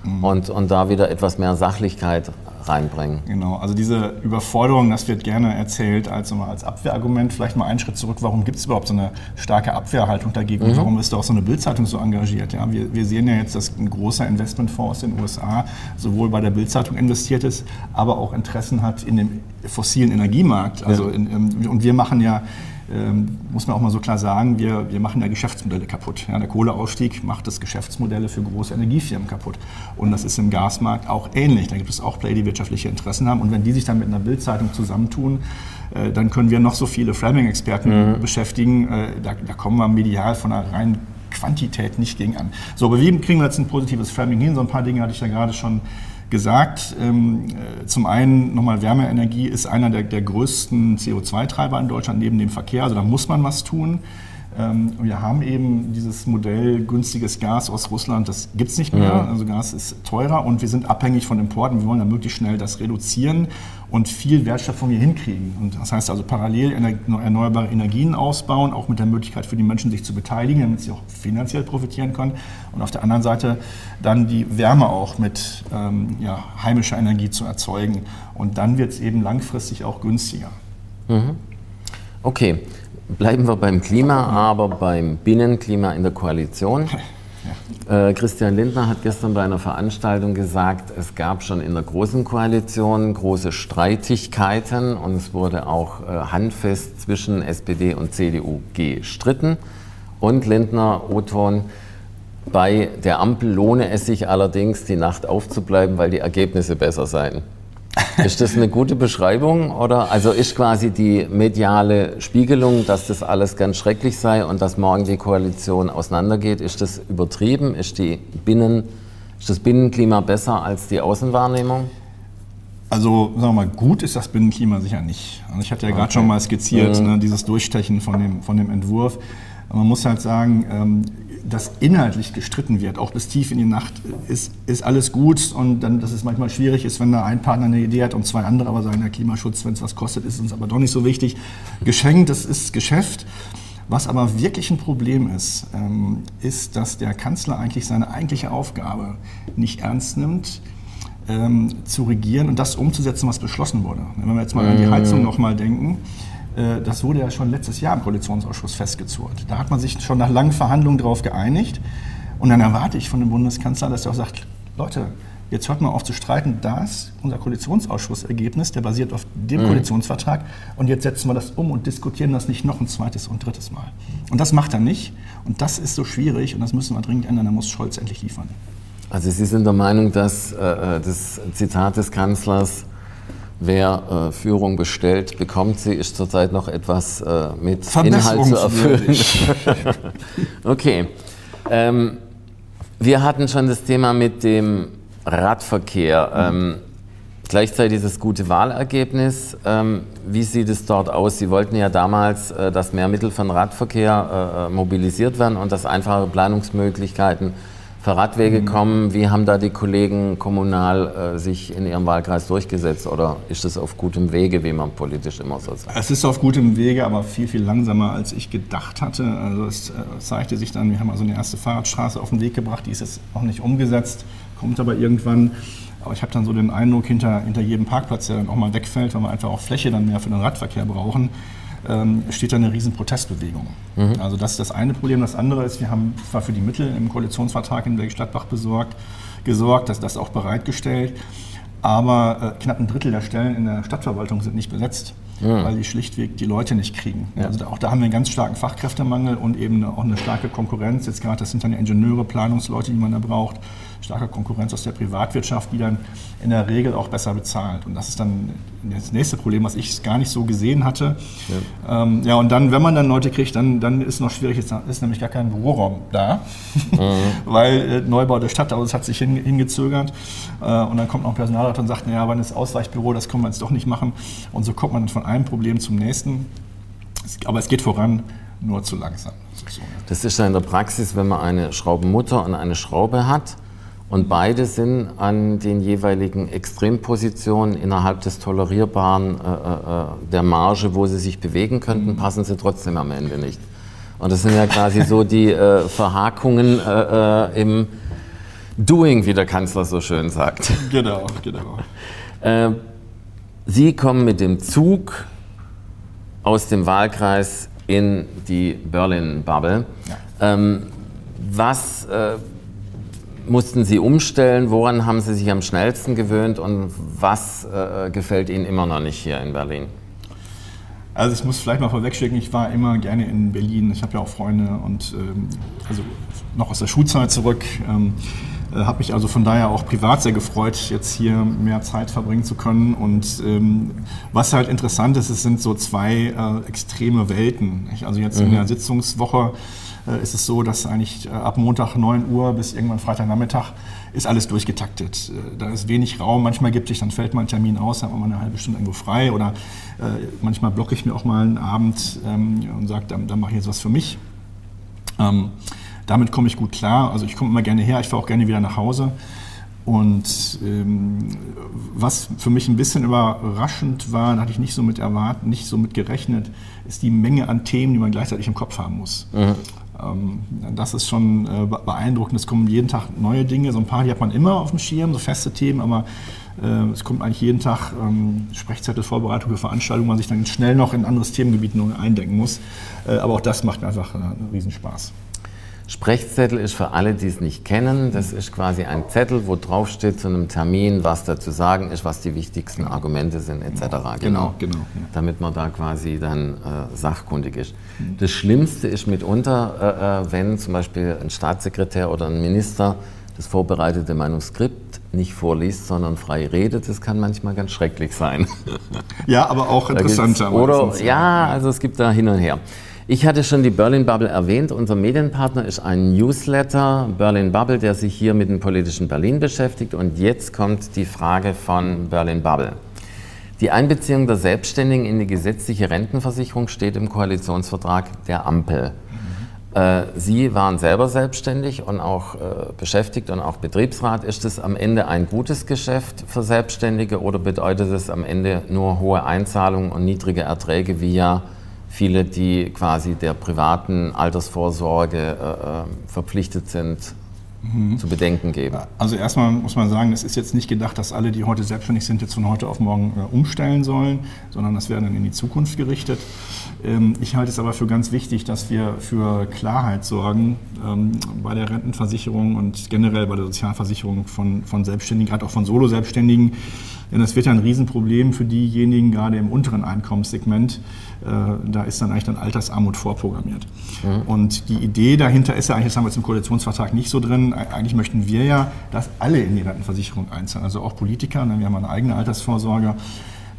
Mhm. und, und da wieder etwas mehr Sachlichkeit reinbringen. Genau, also diese Überforderung, das wird gerne erzählt als, als Abwehrargument. Vielleicht mal einen Schritt zurück, warum gibt es überhaupt so eine starke Abwehrhaltung dagegen? Mhm. Warum ist da auch so eine Bildzeitung so engagiert? Ja, wir, wir sehen ja jetzt, dass ein großer Investmentfonds aus den USA sowohl bei der Bildzeitung investiert ist, aber auch Interessen hat in dem fossilen Energiemarkt. Also ja. in, in, und wir machen ja ähm, muss man auch mal so klar sagen, wir, wir machen ja Geschäftsmodelle kaputt. Ja, der Kohleausstieg macht das Geschäftsmodelle für große Energiefirmen kaputt. Und das ist im Gasmarkt auch ähnlich. Da gibt es auch Player, die wirtschaftliche Interessen haben. Und wenn die sich dann mit einer Bildzeitung zusammentun, äh, dann können wir noch so viele Framing-Experten mhm. beschäftigen. Äh, da, da kommen wir medial von einer reinen Quantität nicht gegen an. So, aber wie kriegen wir jetzt ein positives Framing hin? So ein paar Dinge hatte ich ja gerade schon gesagt. Ähm, äh, zum einen nochmal Wärmeenergie ist einer der, der größten CO2-Treiber in Deutschland neben dem Verkehr. Also da muss man was tun. Ähm, wir haben eben dieses Modell günstiges Gas aus Russland, das gibt es nicht mehr. Ja. Also Gas ist teurer und wir sind abhängig von Importen. Wir wollen dann möglichst schnell das reduzieren und viel Wertschöpfung hier hinkriegen. Und das heißt also parallel erneuerbare Energien ausbauen, auch mit der Möglichkeit für die Menschen, sich zu beteiligen, damit sie auch finanziell profitieren können. Und auf der anderen Seite dann die Wärme auch mit ähm, ja, heimischer Energie zu erzeugen. Und dann wird es eben langfristig auch günstiger. Mhm. Okay. Bleiben wir beim Klima, aber beim Binnenklima in der Koalition. Äh, Christian Lindner hat gestern bei einer Veranstaltung gesagt, es gab schon in der Großen Koalition große Streitigkeiten und es wurde auch äh, handfest zwischen SPD und CDU gestritten. Und Lindner, O-Ton, bei der Ampel lohne es sich allerdings, die Nacht aufzubleiben, weil die Ergebnisse besser seien. Ist das eine gute Beschreibung oder also ist quasi die mediale Spiegelung, dass das alles ganz schrecklich sei und dass morgen die Koalition auseinandergeht, ist das übertrieben? Ist, die Binnen, ist das Binnenklima besser als die Außenwahrnehmung? Also sagen wir mal, gut ist das Binnenklima sicher nicht. Also ich hatte ja gerade okay. schon mal skizziert, mhm. ne, dieses Durchstechen von dem, von dem Entwurf. Man muss halt sagen, ähm, dass inhaltlich gestritten wird, auch bis tief in die Nacht, ist, ist alles gut und dann, dass es manchmal schwierig ist, wenn da ein Partner eine Idee hat und zwei andere aber sagen, der Klimaschutz, wenn es was kostet, ist uns aber doch nicht so wichtig. Geschenkt, das ist Geschäft. Was aber wirklich ein Problem ist, ähm, ist, dass der Kanzler eigentlich seine eigentliche Aufgabe nicht ernst nimmt, ähm, zu regieren und das umzusetzen, was beschlossen wurde. Wenn wir jetzt mal an die Heizung nochmal denken, äh, das wurde ja schon letztes Jahr im Koalitionsausschuss festgezurrt. Da hat man sich schon nach langen Verhandlungen darauf geeinigt. Und dann erwarte ich von dem Bundeskanzler, dass er auch sagt, Leute, jetzt hört mal auf zu streiten, das unser Koalitionsausschussergebnis, der basiert auf dem mhm. Koalitionsvertrag und jetzt setzen wir das um und diskutieren das nicht noch ein zweites und drittes Mal. Und das macht er nicht und das ist so schwierig und das müssen wir dringend ändern, da muss Scholz endlich liefern. Also Sie sind der Meinung, dass äh, äh das Zitat des Kanzlers Wer äh, Führung bestellt, bekommt sie, ist zurzeit noch etwas äh, mit Inhalt zu erfüllen. [LAUGHS] okay. Ähm, wir hatten schon das Thema mit dem Radverkehr. Ähm, gleichzeitig das gute Wahlergebnis. Ähm, wie sieht es dort aus? Sie wollten ja damals, äh, dass mehr Mittel für den Radverkehr äh, mobilisiert werden und dass einfache Planungsmöglichkeiten für Radwege mhm. kommen. Wie haben da die Kollegen kommunal äh, sich in ihrem Wahlkreis durchgesetzt oder ist es auf gutem Wege, wie man politisch immer so sagt? Es ist auf gutem Wege, aber viel, viel langsamer, als ich gedacht hatte. Also es äh, zeigte sich dann, wir haben also eine erste Fahrradstraße auf den Weg gebracht, die ist jetzt noch nicht umgesetzt, kommt aber irgendwann. Aber ich habe dann so den Eindruck, hinter, hinter jedem Parkplatz, der dann auch mal wegfällt, weil wir einfach auch Fläche dann mehr für den Radverkehr brauchen, ähm, steht da eine riesen Protestbewegung. Mhm. Also das ist das eine Problem. Das andere ist, wir haben zwar für die Mittel im Koalitionsvertrag in Bergstadtbach besorgt, gesorgt, dass das auch bereitgestellt, aber äh, knapp ein Drittel der Stellen in der Stadtverwaltung sind nicht besetzt, mhm. weil die schlichtweg die Leute nicht kriegen. Ja. Also auch da haben wir einen ganz starken Fachkräftemangel und eben auch eine starke Konkurrenz. Jetzt gerade, das sind dann Ingenieure, Planungsleute, die man da braucht starke Konkurrenz aus der Privatwirtschaft, die dann in der Regel auch besser bezahlt. Und das ist dann das nächste Problem, was ich gar nicht so gesehen hatte. Ja, ähm, ja und dann, wenn man dann Leute kriegt, dann, dann ist noch schwierig, ist, ist nämlich gar kein Büroraum da, mhm. [LAUGHS] weil äh, Neubau der Stadt, also es hat sich hin, hingezögert. Äh, und dann kommt noch ein Personalrat und sagt, naja, wann ist Ausweichbüro, das können wir jetzt doch nicht machen. Und so kommt man dann von einem Problem zum nächsten. Aber es geht voran, nur zu langsam. Das ist ja in der Praxis, wenn man eine Schraubenmutter und eine Schraube hat, und beide sind an den jeweiligen Extrempositionen innerhalb des Tolerierbaren äh, äh, der Marge, wo sie sich bewegen könnten, passen sie trotzdem am Ende nicht. Und das sind ja quasi so die äh, Verhakungen äh, äh, im Doing, wie der Kanzler so schön sagt. Genau, genau. [LAUGHS] Äh, sie kommen mit dem Zug aus dem Wahlkreis in die Berlin-Bubble. Ja. Ähm, was mussten Sie umstellen? Woran haben Sie sich am schnellsten gewöhnt und was äh, gefällt Ihnen immer noch nicht hier in Berlin? Also ich muss vielleicht mal vorwegschicken, ich war immer gerne in Berlin. Ich habe ja auch Freunde und ähm, also noch aus der Schulzeit zurück. Ähm, äh, habe mich also von daher auch privat sehr gefreut, jetzt hier mehr Zeit verbringen zu können. Und ähm, was halt interessant ist, es sind so zwei äh, extreme Welten. Nicht? Also jetzt mhm. in der Sitzungswoche ist es so, dass eigentlich äh, ab Montag 9 Uhr bis irgendwann Freitagnachmittag ist alles durchgetaktet. Äh, da ist wenig Raum. Manchmal gibt sich, dann fällt mal ein Termin aus, hat man mal eine halbe Stunde irgendwo frei. Oder äh, manchmal blocke ich mir auch mal einen Abend ähm, und sage, dann, dann mache ich jetzt was für mich. Ähm, damit komme ich gut klar. Also ich komme immer gerne her, ich fahre auch gerne wieder nach Hause. Und ähm, was für mich ein bisschen überraschend war, da hatte ich nicht so mit erwartet, nicht so mit gerechnet, ist die Menge an Themen, die man gleichzeitig im Kopf haben muss. Mhm. Ähm, das ist schon äh, beeindruckend. Es kommen jeden Tag neue Dinge. So ein paar, die hat man immer auf dem Schirm, so feste Themen, aber äh, es kommt eigentlich jeden Tag ähm, Sprechzettel, Vorbereitung für Veranstaltungen, wo man sich dann schnell noch in anderes Themengebiet neu eindenken muss. Äh, aber auch das macht einfach einen Riesenspaß. Sprechzettel ist für alle, die es nicht kennen, das ist quasi ein Zettel, wo drauf steht zu einem Termin, was da zu sagen ist, was die wichtigsten Argumente sind, etc. Genau, genau. genau ja. Damit man da quasi dann äh, sachkundig ist. Mhm. Das Schlimmste ist mitunter, äh, äh, wenn zum Beispiel ein Staatssekretär oder ein Minister das vorbereitete Manuskript nicht vorliest, sondern frei redet. Das kann manchmal ganz schrecklich sein. Ja, aber auch interessanter. Oder, ja, also es gibt da hin und her. Ich hatte schon die Berlin Bubble erwähnt. Unser Medienpartner ist ein Newsletter, Berlin Bubble, der sich hier mit dem politischen Berlin beschäftigt. Und jetzt kommt die Frage von Berlin Bubble. Die Einbeziehung der Selbstständigen in die gesetzliche Rentenversicherung steht im Koalitionsvertrag der Ampel. Äh, Sie waren selber selbstständig und auch äh, beschäftigt und auch Betriebsrat. Ist es am Ende ein gutes Geschäft für Selbstständige oder bedeutet es am Ende nur hohe Einzahlungen und niedrige Erträge, wie ja viele, die quasi der privaten Altersvorsorge äh, äh verpflichtet sind, mhm. zu bedenken geben? Also erstmal muss man sagen, es ist jetzt nicht gedacht, dass alle, die heute selbstständig sind, jetzt von heute auf morgen äh, umstellen sollen, sondern das wäre dann in die Zukunft gerichtet. Ähm, ich halte es aber für ganz wichtig, dass wir für Klarheit sorgen ähm, bei der Rentenversicherung und generell bei der Sozialversicherung von, von Selbstständigen, gerade auch von Solo-Selbstständigen. Denn das wird ja ein Riesenproblem für diejenigen, gerade im unteren Einkommenssegment. Äh, da ist dann eigentlich dann Altersarmut vorprogrammiert. Mhm. Und die Idee dahinter ist ja eigentlich, das haben wir jetzt im Koalitionsvertrag nicht so drin, eigentlich möchten wir ja, dass alle in die Rentenversicherung einzahlen, also auch Politiker, ne, wir haben eine eigene Altersvorsorge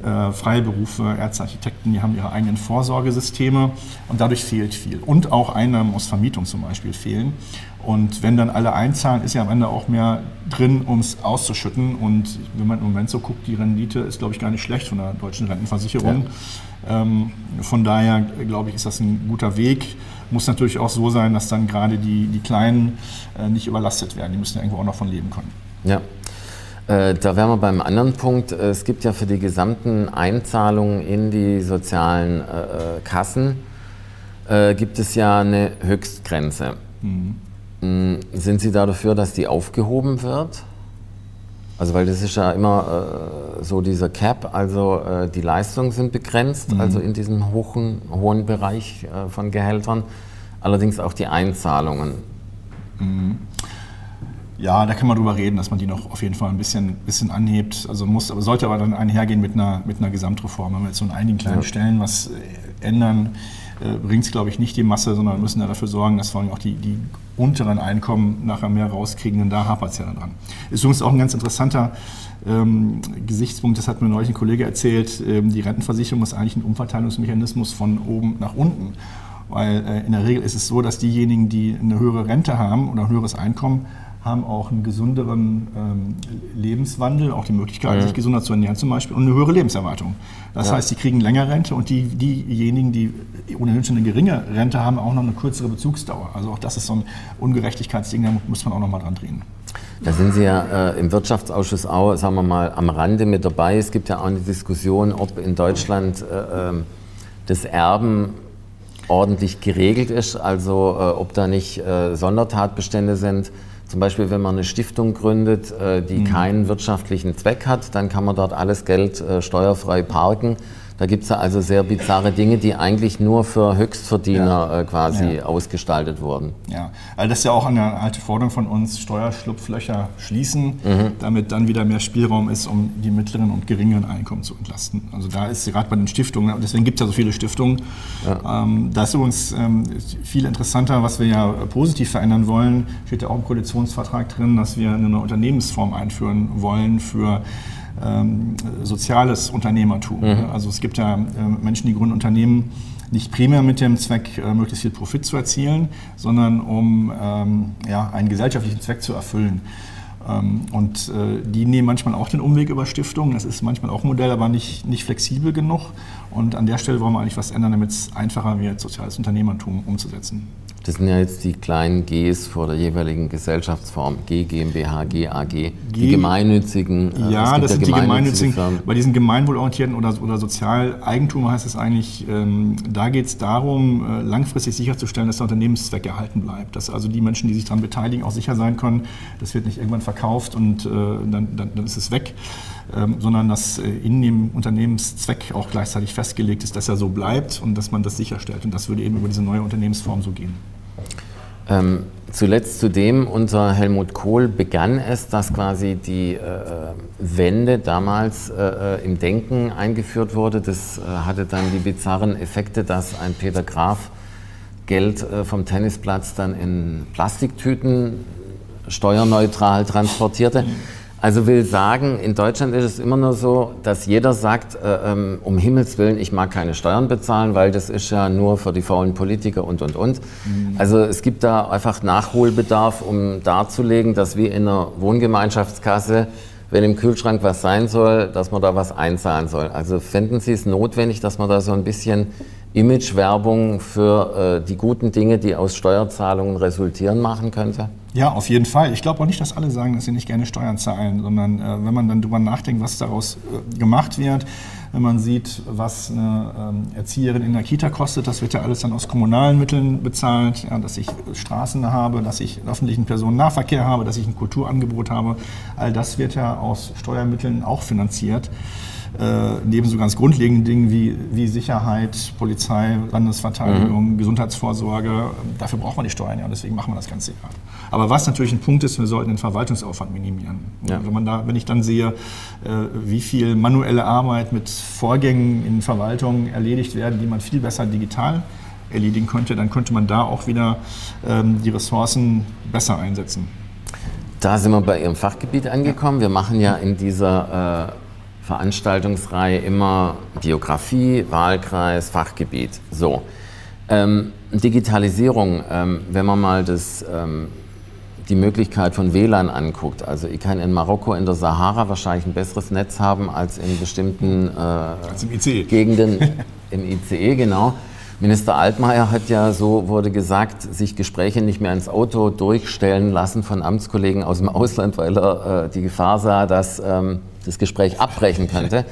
äh, freie Berufe, Ärzte, Architekten, die haben ihre eigenen Vorsorgesysteme und dadurch fehlt viel. Und auch Einnahmen aus Vermietung zum Beispiel fehlen. Und wenn dann alle einzahlen, ist ja am Ende auch mehr drin, um es auszuschütten. Und wenn man im Moment so guckt, die Rendite ist, glaube ich, gar nicht schlecht von der deutschen Rentenversicherung. Ja. Ähm, von daher, glaube ich, ist das ein guter Weg. Muss natürlich auch so sein, dass dann gerade die, die Kleinen äh, nicht überlastet werden. Die müssen ja irgendwo auch noch von leben können. Ja. Äh, da wären wir beim anderen Punkt. Äh, es gibt ja für die gesamten Einzahlungen in die sozialen äh, Kassen, äh, gibt es ja eine Höchstgrenze. Mhm. Mm, sind Sie da dafür, dass die aufgehoben wird? Also weil das ist ja immer äh, so dieser Cap, also äh, die Leistungen sind begrenzt, mhm. also in diesem hohen, hohen Bereich von Gehältern, allerdings auch die Einzahlungen. Mhm. Ja, da kann man drüber reden, dass man die noch auf jeden Fall ein bisschen, bisschen anhebt. Also muss, aber sollte aber dann einhergehen mit einer, mit einer Gesamtreform. Wenn wir jetzt so an einigen kleinen ja. Stellen was äh, ändern, äh, bringt es, glaube ich, nicht die Masse, sondern müssen ja dafür sorgen, dass vor allem auch die, die unteren Einkommen nachher mehr rauskriegen, denn da hapert es ja dann dran. Ist übrigens auch ein ganz interessanter ähm, Gesichtspunkt, das hat mir neulich ein Kollege erzählt, ähm, die Rentenversicherung ist eigentlich ein Umverteilungsmechanismus von oben nach unten. Weil äh, in der Regel ist es so, dass diejenigen, die eine höhere Rente haben oder ein höheres Einkommen, haben auch einen gesünderen ähm, Lebenswandel, auch die Möglichkeit, ja. sich gesunder zu ernähren zum Beispiel und eine höhere Lebenserwartung. Das ja. heißt, sie kriegen länger Rente und die, diejenigen, die ohnehin schon eine geringe Rente haben, auch noch eine kürzere Bezugsdauer. Also auch das ist so ein Ungerechtigkeitsding, da muss man auch noch mal dran drehen. Da sind Sie ja äh, im Wirtschaftsausschuss auch, sagen wir mal, am Rande mit dabei. Es gibt ja auch eine Diskussion, ob in Deutschland äh, ähm, das Erben ordentlich geregelt ist, also äh, ob da nicht äh, Sondertatbestände sind zum Beispiel, wenn man eine Stiftung gründet, äh, die mhm. keinen wirtschaftlichen Zweck hat, dann kann man dort alles Geld äh, steuerfrei parken. Da gibt es ja also sehr bizarre Dinge, die eigentlich nur für Höchstverdiener ja. äh, quasi ja. ausgestaltet wurden. Ja, also das ist ja auch eine alte Forderung von uns, Steuerschlupflöcher schließen, mhm. damit dann wieder mehr Spielraum ist, um die mittleren und geringeren Einkommen zu entlasten. Also da ist gerade bei den Stiftungen, deswegen gibt es ja so viele Stiftungen, ja. ähm, da ist übrigens ähm, viel interessanter, was wir ja positiv verändern wollen, steht ja auch im Koalitionsvertrag drin, dass wir eine Unternehmensform einführen wollen für ähm, soziales Unternehmertum. Mhm. Also es gibt ja äh, Menschen, die gründen Unternehmen nicht primär mit dem Zweck, äh, möglichst viel Profit zu erzielen, sondern um ähm, ja, einen gesellschaftlichen Zweck zu erfüllen. Ähm, und äh, die nehmen manchmal auch den Umweg über Stiftungen. Das ist manchmal auch ein Modell, aber nicht, nicht flexibel genug. Und an der Stelle wollen wir eigentlich was ändern, damit es einfacher wird, soziales Unternehmertum umzusetzen. Das sind ja jetzt die kleinen Gs vor der jeweiligen Gesellschaftsform, G, GmbH, GAG, G, die gemeinnützigen. Äh, ja, das sind die gemeinnützigen. Firmen. Bei diesen gemeinwohlorientierten oder, oder Sozialeigentum heißt es eigentlich, ähm, da geht es darum, äh, langfristig sicherzustellen, dass der Unternehmenszweck erhalten bleibt. Dass also die Menschen, die sich daran beteiligen, auch sicher sein können, das wird nicht irgendwann verkauft und äh, dann, dann, dann, ist es weg, sondern dass äh, in dem Unternehmenszweck auch gleichzeitig festgelegt ist, dass er so bleibt und dass man das sicherstellt. Und das würde eben über diese neue Unternehmensform so gehen. Ähm, zuletzt zudem, unter Helmut Kohl begann es, dass quasi die äh, Wende damals äh, äh, im Denken eingeführt wurde. Das äh, hatte dann die bizarren Effekte, dass ein Peter Graf Geld äh, vom Tennisplatz dann in Plastiktüten steuerneutral transportierte. Also will sagen, in Deutschland ist es immer nur so, dass jeder sagt, äh, ähm, um Himmels Willen, ich mag keine Steuern bezahlen, weil das ist ja nur für die faulen Politiker und, und, und. Mhm. Also es gibt da einfach Nachholbedarf, um darzulegen, dass wie in einer Wohngemeinschaftskasse, wenn im Kühlschrank was sein soll, dass man da was einzahlen soll. Also fänden Sie es notwendig, dass man da so ein bisschen Imagewerbung für äh, die guten Dinge, die aus Steuerzahlungen resultieren, machen könnte? Ja, auf jeden Fall. Ich glaube auch nicht, dass alle sagen, dass sie nicht gerne Steuern zahlen, sondern äh, wenn man dann darüber nachdenkt, was daraus äh, gemacht wird, wenn man sieht, was eine ähm, Erzieherin in der Kita kostet, das wird ja alles dann aus kommunalen Mitteln bezahlt, ja, dass ich Straßen habe, dass ich öffentlichen Personennahverkehr habe, dass ich ein Kulturangebot habe. All das wird ja aus Steuermitteln auch finanziert äh, neben so ganz grundlegenden Dingen wie, wie Sicherheit, Polizei, Landesverteidigung, mhm. Gesundheitsvorsorge, dafür braucht man die Steuern ja und deswegen machen wir das Ganze ja. Aber was natürlich ein Punkt ist, wir sollten den Verwaltungsaufwand minimieren. Ja. Wenn, man da, wenn ich dann sehe, äh, wie viel manuelle Arbeit mit Vorgängen in Verwaltung erledigt werden, die man viel besser digital erledigen könnte, dann könnte man da auch wieder ähm, die Ressourcen besser einsetzen. Da sind wir bei Ihrem Fachgebiet angekommen. Wir machen ja in dieser äh, Veranstaltungsreihe immer Biografie, Wahlkreis, Fachgebiet. So. Ähm, Digitalisierung, ähm, wenn man mal das, ähm, die Möglichkeit von WLAN anguckt. Also ich kann in Marokko in der Sahara wahrscheinlich ein besseres Netz haben als in bestimmten äh, im ICE. Gegenden im ICE, genau. Minister Altmaier hat ja, so wurde gesagt, sich Gespräche nicht mehr ins Auto durchstellen lassen von Amtskollegen aus dem Ausland, weil er äh, die Gefahr sah, dass ähm, das Gespräch abbrechen könnte.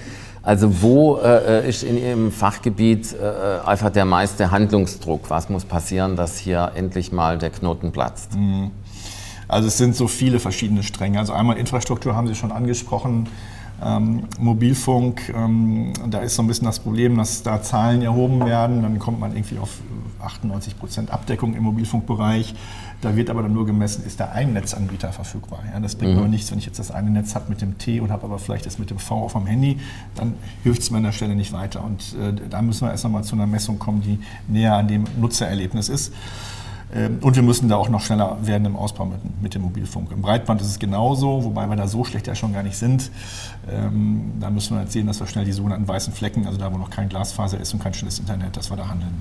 Also wo äh, ist in Ihrem Fachgebiet äh, einfach der meiste Handlungsdruck? Was muss passieren, dass hier endlich mal der Knoten platzt? Mhm. Also es sind so viele verschiedene Stränge. Also einmal Infrastruktur haben Sie schon angesprochen. Ähm, Mobilfunk, ähm, da ist so ein bisschen das Problem, dass da Zahlen erhoben werden, dann kommt man irgendwie auf 98 Prozent Abdeckung im Mobilfunkbereich. Da wird aber dann nur gemessen, ist da ein Netzanbieter verfügbar. Ja, das bringt mhm. aber nichts, wenn ich jetzt das eine Netz habe mit dem T und habe aber vielleicht das mit dem V auf dem Handy, dann hilft es mir an der Stelle nicht weiter. Und äh, da müssen wir erst einmal zu einer Messung kommen, die näher an dem Nutzererlebnis ist. Ähm, und wir müssen da auch noch schneller werden im Ausbau mit, mit, dem Mobilfunk. Im Breitband ist es genauso, wobei wir da so schlecht ja schon gar nicht sind. Ähm, da müssen wir jetzt sehen, dass wir schnell die sogenannten weißen Flecken, also da, wo noch kein Glasfaser ist und kein schnelles Internet, dass wir da handeln.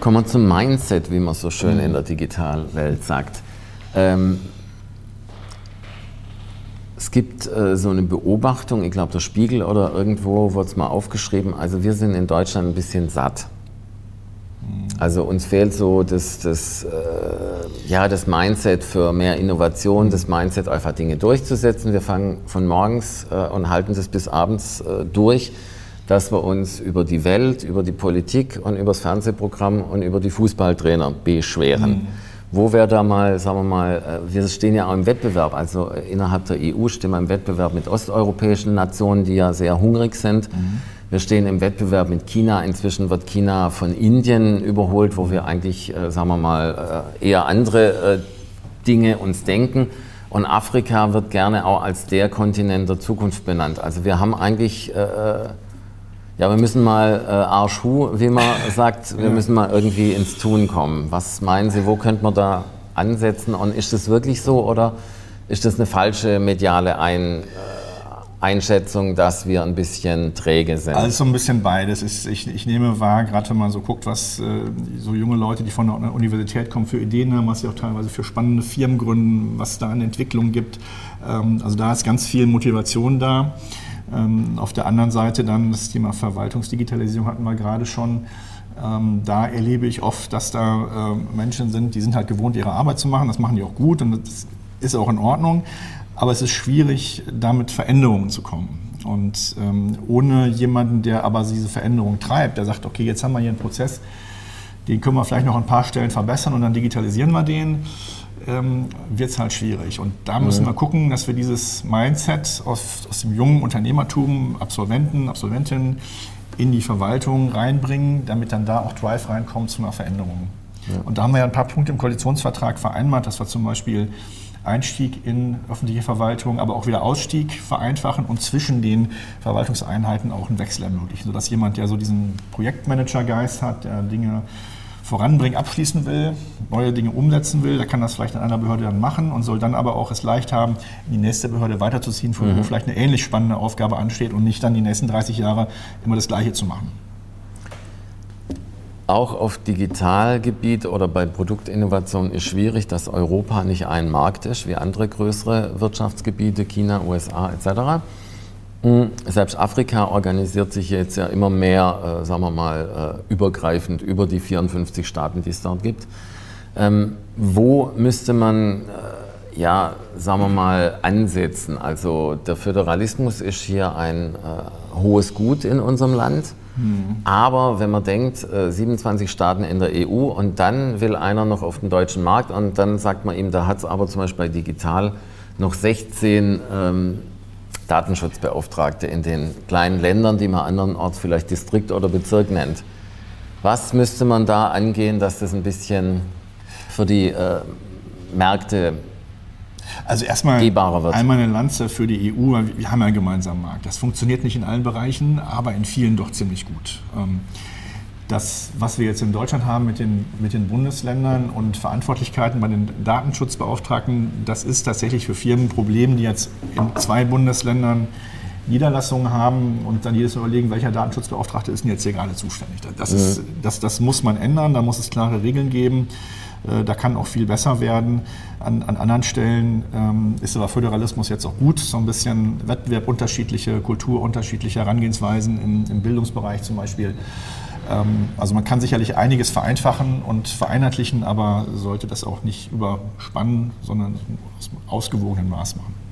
Kommen wir zum Mindset, wie man so schön in der Digitalwelt sagt. Ähm, es gibt äh, so eine Beobachtung, ich glaube der Spiegel oder irgendwo wurde es mal aufgeschrieben, also wir sind in Deutschland ein bisschen satt. Also uns fehlt so das, das, äh, ja, das Mindset für mehr Innovation, das Mindset einfach Dinge durchzusetzen. Wir fangen von morgens äh, und halten das bis abends äh, durch dass wir uns über die Welt, über die Politik und über das Fernsehprogramm und über die Fußballtrainer beschweren. Mhm. Wo wäre da mal, sagen wir mal, äh, wir stehen ja auch im Wettbewerb, also äh, innerhalb der EU stehen wir im Wettbewerb mit osteuropäischen Nationen, die ja sehr hungrig sind. Mhm. Wir stehen im Wettbewerb mit China. Inzwischen wird China von Indien überholt, wo wir eigentlich, äh, sagen wir mal, eher andere Dinge uns denken. Und Afrika wird gerne auch als der Kontinent der Zukunft benannt. Also wir haben eigentlich ja, wir müssen mal äh, Arschhu, wie man [LAUGHS] sagt, wir müssen mal irgendwie ins Tun kommen. Was meinen Sie, wo könnte man da ansetzen? Und ist das wirklich so oder ist das eine falsche mediale Ein, äh, Einschätzung, dass wir ein bisschen träge sind? Also ein bisschen beides. Ich, ich, nehme wahr, gerade wenn man so guckt, was äh, so junge Leute, die von der Universität kommen, für Ideen haben, was sie auch teilweise für spannende Firmen gründen, was da an Entwicklung gibt. Ähm, also da ist ganz viel Motivation da. Ähm, auf der anderen Seite dann das Thema Verwaltungsdigitalisierung hatten wir gerade schon. Ähm, da erlebe ich oft, dass da äh, Menschen sind, die sind halt gewohnt, ihre Arbeit zu machen. Das machen die auch gut und das ist auch in Ordnung. Aber es ist schwierig, damit Veränderungen zu kommen. Und ähm, ohne jemanden, der aber diese Veränderung treibt, der sagt, okay, jetzt haben wir hier einen Prozess, den können wir vielleicht noch an ein paar Stellen verbessern und dann digitalisieren wir den ähm, wird es halt schwierig. Und da müssen mhm. wir gucken, dass wir dieses Mindset aus, aus dem jungen Unternehmertum, Absolventen, Absolventinnen in die Verwaltung reinbringen, damit dann da auch Drive reinkommt zu einer Veränderung. Ja. Und da haben wir ja ein paar Punkte im Koalitionsvertrag vereinbart, dass wir zum Beispiel Einstieg in öffentliche Verwaltung, aber auch wieder Ausstieg vereinfachen und zwischen den Verwaltungseinheiten auch einen Wechsel ermöglichen, sodass jemand, der so diesen Projektmanager-Geist hat, der Dinge voranbringen, abschließen will, neue Dinge umsetzen will, der kann das vielleicht in einer Behörde dann machen und soll dann aber auch es leicht haben, in die nächste Behörde weiterzuziehen, wo mhm. vielleicht eine ähnlich spannende Aufgabe ansteht und nicht dann die nächsten 30 Jahre immer das Gleiche zu machen. Auch auf Digitalgebiet oder bei Produktinnovation ist schwierig, dass Europa nicht ein Markt ist wie andere größere Wirtschaftsgebiete, China, USA etc. Hm, selbst Afrika organisiert sich jetzt ja immer mehr, äh, sagen wir mal, äh, übergreifend über die 54 Staaten, die es dort gibt. Ähm, wo müsste man, äh, ja, sagen wir mal, ansetzen? Also der Föderalismus ist hier ein äh, hohes Gut in unserem Land. Aber wenn man denkt, 27 äh, Staaten in der EU und dann will einer noch auf den deutschen Markt und dann sagt man ihm, da hat es aber zum Beispiel bei Digital noch 16 ähm, Datenschutzbeauftragte in den kleinen Ländern, die man andernorts vielleicht Distrikt oder Bezirk nennt. Was müsste man da angehen, dass das ein bisschen für die äh, Märkte also erstmal einmal eine Lanze für die EU, weil wir haben ja einen gemeinsamen Markt. Das funktioniert nicht in allen Bereichen, aber in vielen doch ziemlich gut. Ähm, das, was wir jetzt in Deutschland haben mit den, mit den Bundesländern und Verantwortlichkeiten bei den Datenschutzbeauftragten, das ist tatsächlich für Firmen ein Problem, die jetzt in zwei Bundesländern Niederlassungen haben und dann jedes Mal überlegen, welcher Datenschutzbeauftragte ist denn jetzt hier gerade zuständig. Das, ist, das, das muss man ändern, da muss es klare Regeln geben. Äh, da kann auch viel besser werden. An, an anderen Stellen ähm, ist aber Föderalismus jetzt auch gut. So ein bisschen Wettbewerb, unterschiedliche Kultur, unterschiedliche Herangehensweisen im, im Bildungsbereich zum Beispiel. Ähm, also man kann sicherlich einiges vereinfachen und vereinheitlichen, aber sollte das auch nicht überspannen, sondern aus ausgewogenen Maß machen.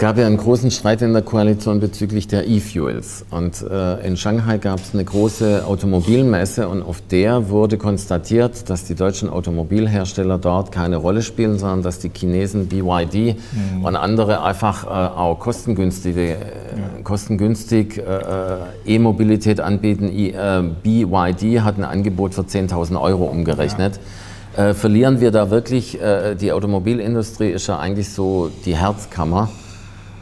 Es gab ja einen großen Streit in der Koalition bezüglich der E-Fuels. Und äh, in Shanghai gab es eine große Automobilmesse und auf der wurde konstatiert, dass die deutschen Automobilhersteller dort keine Rolle spielen, sondern dass die Chinesen BYD mhm. und andere einfach äh, auch kostengünstige, äh, kostengünstig äh, äh, E-Mobilität anbieten. I, äh, BYD hat ein Angebot für 10.000 Euro umgerechnet. Ja. verlieren wir da wirklich, die Automobilindustrie ist ja eigentlich so die Herzkammer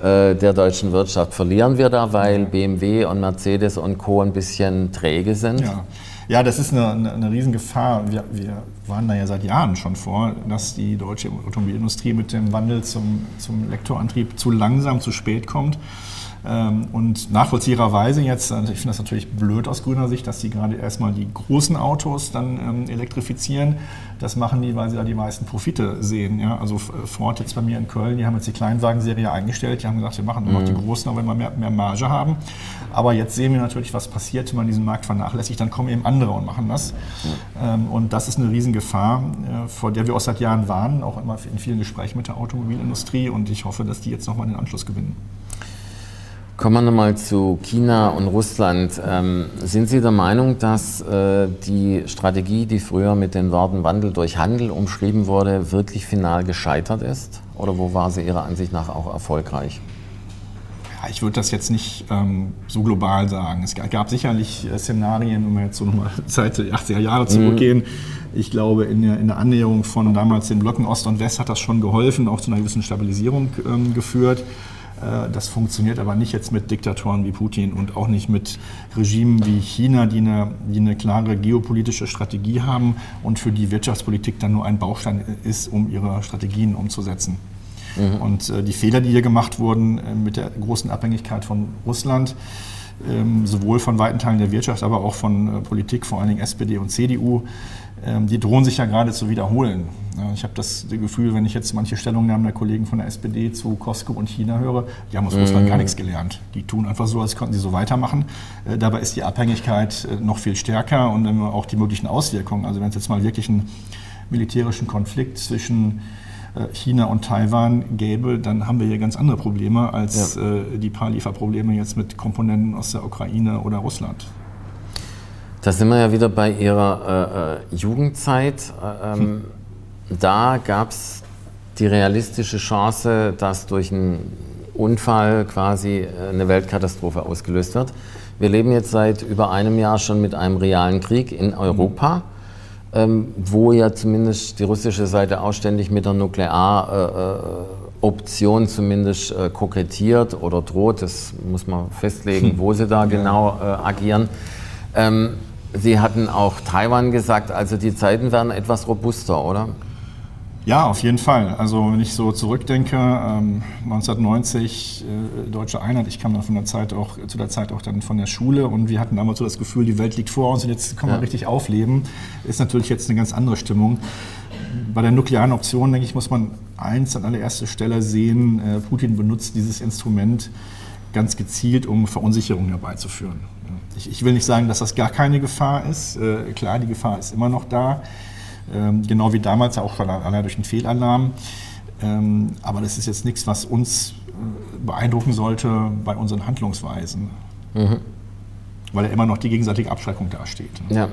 äh, der deutschen Wirtschaft. Verlieren wir da, weil BMW und Mercedes und Co. ein bisschen träge sind? Ja, ja das ist eine, eine, eine Riesengefahr. Wir, wir waren da ja seit Jahren schon vor, dass die deutsche Automobilindustrie mit dem Wandel zum, zum Lektorantrieb zu langsam, zu spät kommt. Ähm, und nachvollziehbarweise jetzt, also ich finde das natürlich blöd aus grüner Sicht, dass sie gerade erstmal die großen Autos dann ähm, elektrifizieren. Das machen die, weil sie da die meisten Profite sehen. Ja? Also Ford jetzt bei mir in Köln, die haben jetzt die Kleinwagenserie eingestellt. Die haben gesagt, wir machen nur noch die mhm. großen, aber wenn wir mehr, mehr Marge haben. Aber jetzt sehen wir natürlich, was passiert, wenn man diesen Markt vernachlässigt. Dann kommen eben andere und machen das. Mhm. Und das ist eine Riesengefahr, äh, vor der wir auch seit Jahren warnen, auch immer in vielen Gesprächen mit der Automobilindustrie. Und ich hoffe, dass die jetzt nochmal den Anschluss gewinnen. Kommen wir nochmal zu China und Russland. Ähm, sind Sie der Meinung, dass äh, die Strategie, die früher mit den Worten Wandel durch Handel umschrieben wurde, wirklich final gescheitert ist? Oder wo war sie Ihrer Ansicht nach auch erfolgreich? Ja, ich würde das jetzt nicht ähm, so global sagen. Es gab sicherlich äh, Szenarien, wenn wir jetzt so nochmal [LAUGHS] Zeit der 80er Jahre mhm. zurückgehen. Mhm. Ich glaube, in der, in der, Annäherung von damals den Blöcken Ost und West hat das schon geholfen, auch zu einer gewissen Stabilisierung ähm, geführt. Äh, das funktioniert aber nicht jetzt mit Diktatoren wie Putin und auch nicht mit Regimen wie China, die eine, die eine klare geopolitische Strategie haben und für die Wirtschaftspolitik dann nur ein Baustein ist, um ihre Strategien umzusetzen. Mhm. Und äh, die Fehler, die hier gemacht wurden äh, mit der großen Abhängigkeit von Russland, ähm, sowohl von weiten Teilen der Wirtschaft, aber auch von Politik, vor allen Dingen SPD und CDU, die drohen sich ja gerade zu wiederholen. Ich habe das Gefühl, wenn ich jetzt manche Stellungnahmen der Kollegen von der SPD zu Costco und China höre, die haben aus mm. Russland gar nichts gelernt. Die tun einfach so, als könnten sie so weitermachen. Äh, dabei ist die Abhängigkeit äh, noch viel stärker und auch die möglichen Auswirkungen. Also wenn es jetzt mal wirklich einen militärischen Konflikt zwischen äh, China und Taiwan gäbe, dann haben wir hier ganz andere Probleme als ja. die paar Lieferprobleme jetzt mit Komponenten aus der Ukraine oder Russland. Da sind wir ja wieder bei Ihrer äh, äh Jugendzeit. Äh, ähm, hm. Da gab es die realistische Chance, dass durch einen Unfall quasi äh, eine Weltkatastrophe ausgelöst wird. Wir leben jetzt seit über einem Jahr schon mit einem realen Krieg in Europa, ähm, wo ja zumindest die russische Seite auch ständig mit der Nuklearoption äh zumindest äh, kokettiert oder droht. Das muss man festlegen, [LAUGHS] wo sie da genau äh, agieren. Ähm, Sie hatten auch Taiwan gesagt, also die Zeiten werden etwas robuster, oder? Ja, auf jeden Fall. Also wenn ich so zurückdenke, ähm, 1990 äh, deutsche Einheit, ich kam dann von der Zeit auch zu der Zeit auch dann von der Schule und wir hatten damals so das Gefühl, die Welt liegt vor uns und jetzt können wir ja. richtig aufleben. Ist natürlich jetzt eine ganz andere Stimmung. Bei der nuklearen Option, denke ich, muss man eins an allererster Stelle sehen, äh, Putin benutzt dieses Instrument ganz gezielt, um Verunsicherung herbeizuführen. Ich, ich will nicht sagen, dass das gar keine Gefahr ist. Äh, klar, die Gefahr ist immer noch da. Ähm, genau wie damals auch schon allein durch den Fehlalarm. Ähm, aber das ist jetzt nichts, was uns äh, beeindrucken sollte bei unseren Handlungsweisen. Mhm. Weil ja immer noch die gegenseitige Abschreckung dasteht. Ja.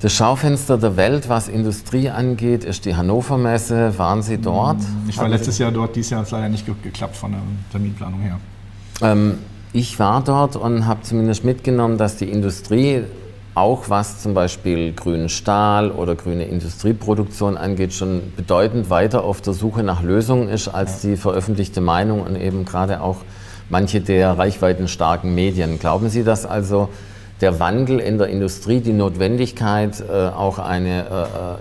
Das Schaufenster der Welt, was Industrie angeht, ist die Hannover Messe. Waren Sie dort? Ich war letztes Jahr dort, dieses Jahr hat es leider nicht geklappt von der Terminplanung her. Ähm, ich war dort und habe zumindest mitgenommen, dass die Industrie auch was zum Beispiel grünen Stahl oder grüne Industrieproduktion angeht, schon bedeutend weiter auf der Suche nach Lösungen ist als die veröffentlichte Meinung und eben gerade auch manche der reichweitenstarken Medien. Glauben Sie, dass also der Wandel in der Industrie, die Notwendigkeit, äh, auch eine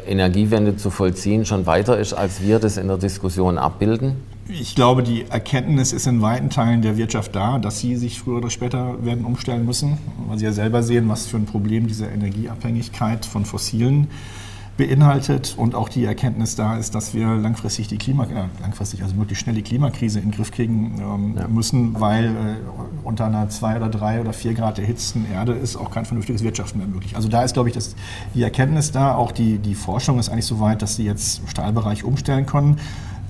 äh, äh, Energiewende zu vollziehen, schon weiter ist, als wir das in der Diskussion abbilden? Ich glaube, die Erkenntnis ist in weiten Teilen der Wirtschaft da, dass sie sich früher oder später werden umstellen müssen, weil sie ja selber sehen, was für ein Problem diese Energieabhängigkeit von fossilen beinhaltet und auch die Erkenntnis da ist, dass wir langfristig die Klima, äh, langfristig, also möglichst schnell die Klimakrise in den Griff kriegen ähm, ja. müssen, weil äh, unter einer zwei oder drei oder vier Grad erhitzten Erde ist auch kein vernünftiges Wirtschaften mehr möglich. Also da ist, glaube ich, das, die Erkenntnis da, auch die, die Forschung ist eigentlich so weit, dass sie jetzt im Stahlbereich umstellen können.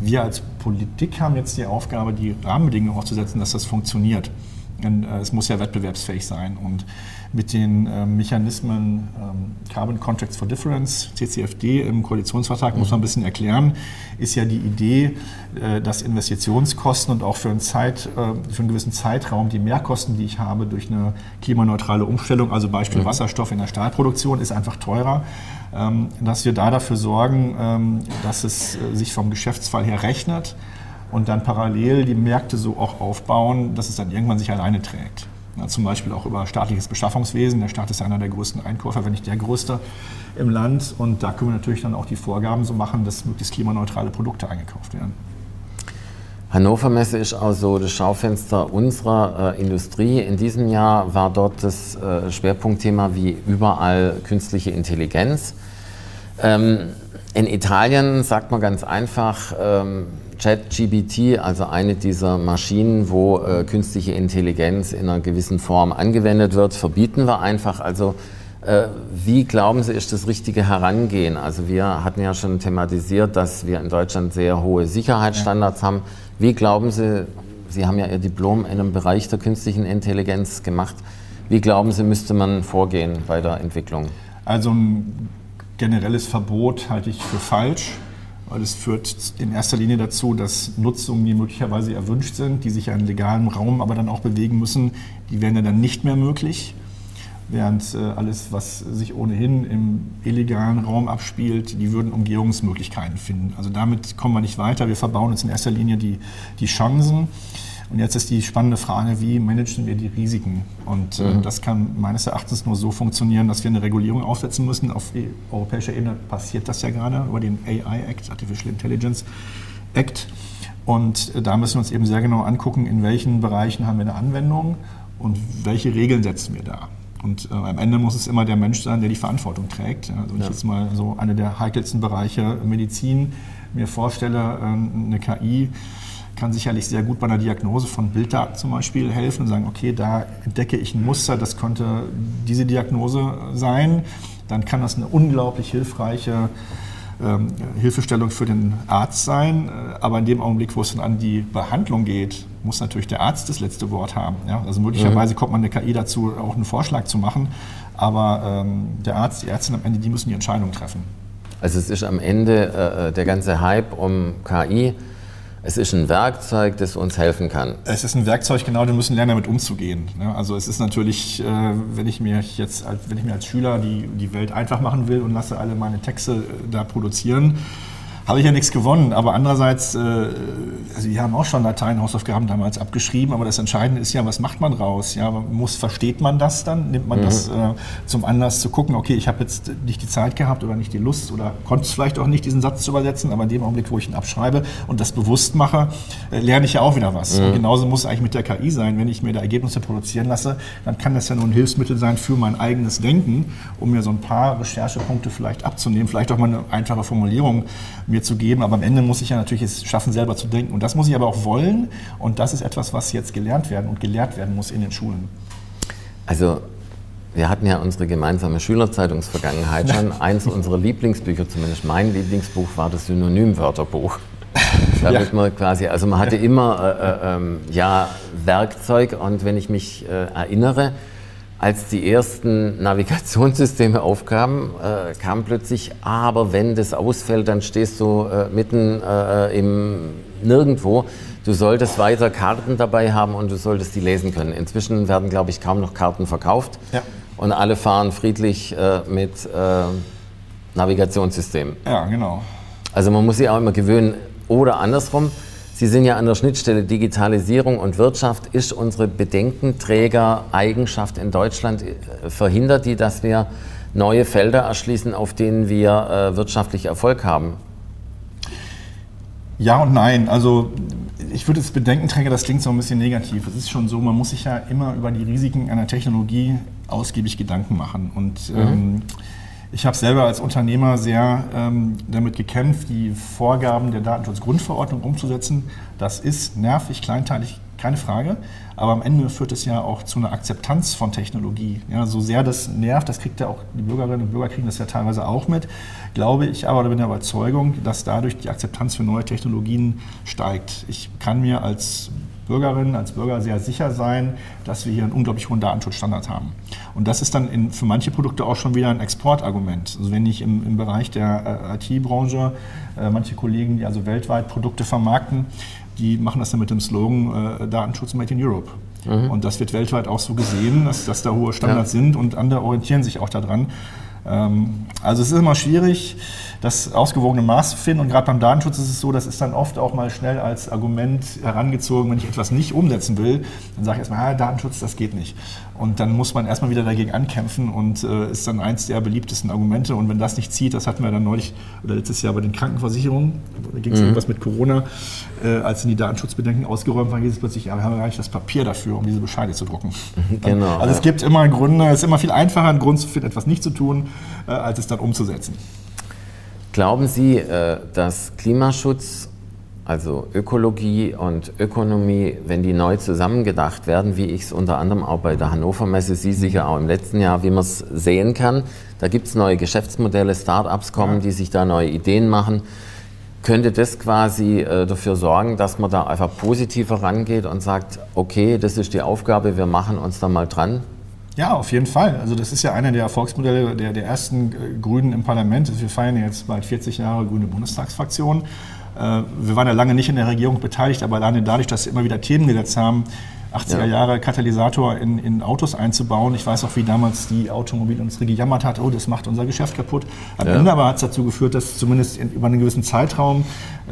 Wir als Politik haben jetzt die Aufgabe, die Rahmenbedingungen aufzusetzen, dass das funktioniert. Äh, es muss ja wettbewerbsfähig sein. Und mit den äh, Mechanismen ähm, Carbon Contracts for Difference, CCFD, im Koalitionsvertrag, muss man ein bisschen erklären, ist ja die Idee, äh, dass Investitionskosten und auch für einen, Zeit, äh, für einen gewissen Zeitraum die Mehrkosten, die ich habe durch eine klimaneutrale Umstellung, also Beispiel mhm. Wasserstoff in der Stahlproduktion, ist einfach teurer ähm, dass wir da dafür sorgen, ähm, dass es sich vom Geschäftsfall her rechnet und dann parallel die Märkte so auch aufbauen, dass es dann irgendwann sich alleine trägt. Ja, zum Beispiel auch über staatliches Beschaffungswesen. Der Staat ist einer der größten Einkäufer, wenn nicht der größte im Land. Und da können wir natürlich dann auch die Vorgaben so machen, dass möglichst klimaneutrale Produkte eingekauft werden. Hannover Messe ist auch so das Schaufenster unserer äh, Industrie. In diesem Jahr war dort das äh, Schwerpunktthema wie überall künstliche Intelligenz. Ähm, in Italien sagt man ganz einfach, ähm, ChatGBT, also eine dieser Maschinen, wo äh, künstliche Intelligenz in einer gewissen Form angewendet wird, verbieten wir einfach. Also äh, wie glauben Sie, ist das richtige Herangehen? Also wir hatten ja schon thematisiert, dass wir in Deutschland sehr hohe Sicherheitsstandards ja. haben. Wie glauben Sie, Sie haben ja Ihr Diplom in einem Bereich der künstlichen Intelligenz gemacht, wie glauben Sie, müsste man vorgehen bei der Entwicklung? Also ein generelles Verbot halte ich für falsch, weil es führt in erster Linie dazu, dass Nutzungen, die möglicherweise erwünscht sind, die sich ja in legalem Raum aber dann auch bewegen müssen, die werden ja dann nicht mehr möglich während äh, alles, was sich ohnehin im illegalen Raum abspielt, die würden Umgehungsmöglichkeiten finden. Also damit kommen wir nicht weiter. Wir verbauen uns in erster Linie die, die Chancen. Und jetzt ist die spannende Frage, wie managen wir die Risiken? Und äh, mhm. das kann meines Erachtens nur so funktionieren, dass wir eine Regulierung aufsetzen müssen. Auf europäischer Ebene passiert das ja gerade über den AI Act, Artificial Intelligence Act. Und äh, da müssen wir uns eben sehr genau angucken, in welchen Bereichen haben wir eine Anwendung und welche Regeln setzen wir da. Und äh, am Ende muss es immer der Mensch sein, der die Verantwortung trägt. Also wenn ja. ich jetzt mal so eine der heikelsten Bereiche Medizin mir vorstelle, äh, eine KI kann sicherlich sehr gut bei einer Diagnose von Bilddaten zum Beispiel helfen und sagen, okay, da entdecke ich ein Muster, das könnte diese Diagnose sein. Dann kann das eine unglaublich hilfreiche ähm, Hilfestellung für den Arzt sein. Äh, aber in dem Augenblick, wo es dann an die Behandlung geht, muss natürlich der Arzt das letzte Wort haben. Ja? Also möglicherweise mhm. kommt man der KI dazu, auch einen Vorschlag zu machen. Aber ähm, der Arzt, die Ärztin am Ende, die müssen die Entscheidung treffen. Also es ist am Ende äh, äh der ganze Hype um KI es ist ein Werkzeug, das uns helfen kann. Es ist ein Werkzeug, genau, wir müssen lernen, damit umzugehen. Also es ist natürlich, äh, wenn ich mir jetzt, wenn ich mir als Schüler die, die Welt einfach machen will und lasse alle meine Texte äh, da produzieren, habe ich ja nichts gewonnen. Aber andererseits, äh, also wir haben auch schon Latein-Hausaufgaben damals abgeschrieben, aber das Entscheidende ist ja, was macht man raus? Ja, muss, versteht man das dann? Nimmt man mhm. das äh, zum Anlass zu gucken, okay, ich habe jetzt nicht die Zeit gehabt oder nicht die Lust oder konnte es vielleicht auch nicht, diesen Satz zu übersetzen, aber in dem Augenblick, wo ich ihn abschreibe und das bewusst mache, äh, lerne ich ja auch wieder was. Mhm. Und genauso muss es eigentlich mit der KI sein. Wenn ich mir da Ergebnisse produzieren lasse, dann kann das ja nur ein Hilfsmittel sein für mein eigenes Denken, um mir so ein paar Recherchepunkte vielleicht abzunehmen, vielleicht auch mal eine einfache Formulierung mir zu geben. Aber am Ende muss ich ja natürlich es schaffen, selber zu denken. Und das muss ich aber auch wollen. Und das ist etwas, was jetzt gelernt werden und gelehrt werden muss in den Schulen. Also wir hatten ja unsere gemeinsame Schülerzeitungsvergangenheit [LAUGHS] schon. Eins unserer Lieblingsbücher, zumindest mein Lieblingsbuch, war das Synonymwörterbuch. Damit ja. man quasi, also man hatte immer äh, äh, ähm, ja, Werkzeug und wenn ich mich äh, erinnere, als die ersten Navigationssysteme aufkamen, äh, kam plötzlich, aber wenn das ausfällt, dann stehst du äh, mitten äh, im Nirgendwo. Du solltest weiter Karten dabei haben und du solltest die lesen können. Inzwischen werden, glaube ich, kaum noch Karten verkauft ja. und alle fahren friedlich mit Navigationssystemen. Ja, genau. Also man muss sich auch immer gewöhnen, oder andersrum, Sie sind ja an der Schnittstelle Digitalisierung und Wirtschaft. Ist unsere Bedenkenträger-Eigenschaft in Deutschland, äh, verhindert die, dass wir neue Felder erschließen, auf denen wir äh, wirtschaftlich Erfolg haben? Ja und nein. Also ich würde das Bedenkenträger, das klingt so ein bisschen negativ. Es ist schon so, man muss sich ja immer über die Risiken einer Technologie ausgiebig Gedanken machen. Und mhm. ähm, ich habe selber als Unternehmer sehr ähm, damit gekämpft, die Vorgaben der Datenschutzgrundverordnung umzusetzen. Das ist nervig, kleinteilig, keine Frage. Aber am Ende führt es ja auch zu einer Akzeptanz von Technologie. Ja, so sehr das nervt, das kriegt ja auch die Bürgerinnen und Bürger kriegen das ja teilweise auch mit, glaube ich aber oder bin der Überzeugung, dass dadurch die Akzeptanz für neue Technologien steigt. Ich kann mir als Bürgerinnen, als Bürger sehr sicher sein, dass wir hier einen unglaublich hohen Datenschutzstandard haben. Und das ist dann in, für manche Produkte auch schon wieder ein Exportargument. Also wenn ich im, im Bereich der äh, IT-Branche äh, manche Kollegen, die also weltweit Produkte vermarkten, die machen das dann mit dem Slogan äh, Datenschutz Made in Europe. Mhm. Und das wird weltweit auch so gesehen, dass, dass da hohe Standards ja. sind und andere orientieren sich auch daran. Ähm, also es ist immer schwierig, das ausgewogene Maß finden. Und gerade beim Datenschutz ist es so, das ist dann oft auch mal schnell als Argument herangezogen, wenn ich etwas nicht umsetzen will, dann sage ich erstmal, ja, Datenschutz, das geht nicht. Und dann muss man erstmal wieder dagegen ankämpfen und äh, ist dann eins der beliebtesten Argumente. Und wenn das nicht zieht, das hatten wir dann neulich oder letztes Jahr bei den Krankenversicherungen, da ging es mhm. irgendwas mit Corona, äh, als die Datenschutzbedenken ausgeräumt waren, hieß es plötzlich, ja, wir haben ja gar nicht das Papier dafür, um diese Bescheide zu drucken. Genau. Also ja. es gibt immer Gründe, es ist immer viel einfacher, einen Grund zu finden, etwas nicht zu tun, äh, als es dann umzusetzen. Glauben Sie, äh, dass Klimaschutz, also Ökologie und Ökonomie, wenn die neu zusammengedacht werden, wie ich es unter anderem auch bei der Hannover Messe, Sie sicher auch im letzten Jahr, wie man es sehen kann, da gibt es neue Geschäftsmodelle, Start-ups kommen, die sich da neue Ideen machen. Könnte das quasi äh, dafür sorgen, dass man da einfach positiver rangeht und sagt, okay, das ist die Aufgabe, wir machen uns da mal dran? Ja, auf jeden Fall. Also das ist ja einer der Erfolgsmodelle der, der ersten äh, Grünen im Parlament. Wir feiern jetzt bald 40 Jahre grüne Bundestagsfraktion. Äh, wir waren ja lange nicht in der Regierung beteiligt, aber alleine dadurch, dass wir immer wieder Themen gesetzt haben, 80er Jahre Katalysator in, in, Autos einzubauen. Ich weiß auch, wie damals die Automobilindustrie gejammert hat, oh, das macht unser Geschäft kaputt. Am ja. Ende aber hat es dazu geführt, dass zumindest in, über einen gewissen Zeitraum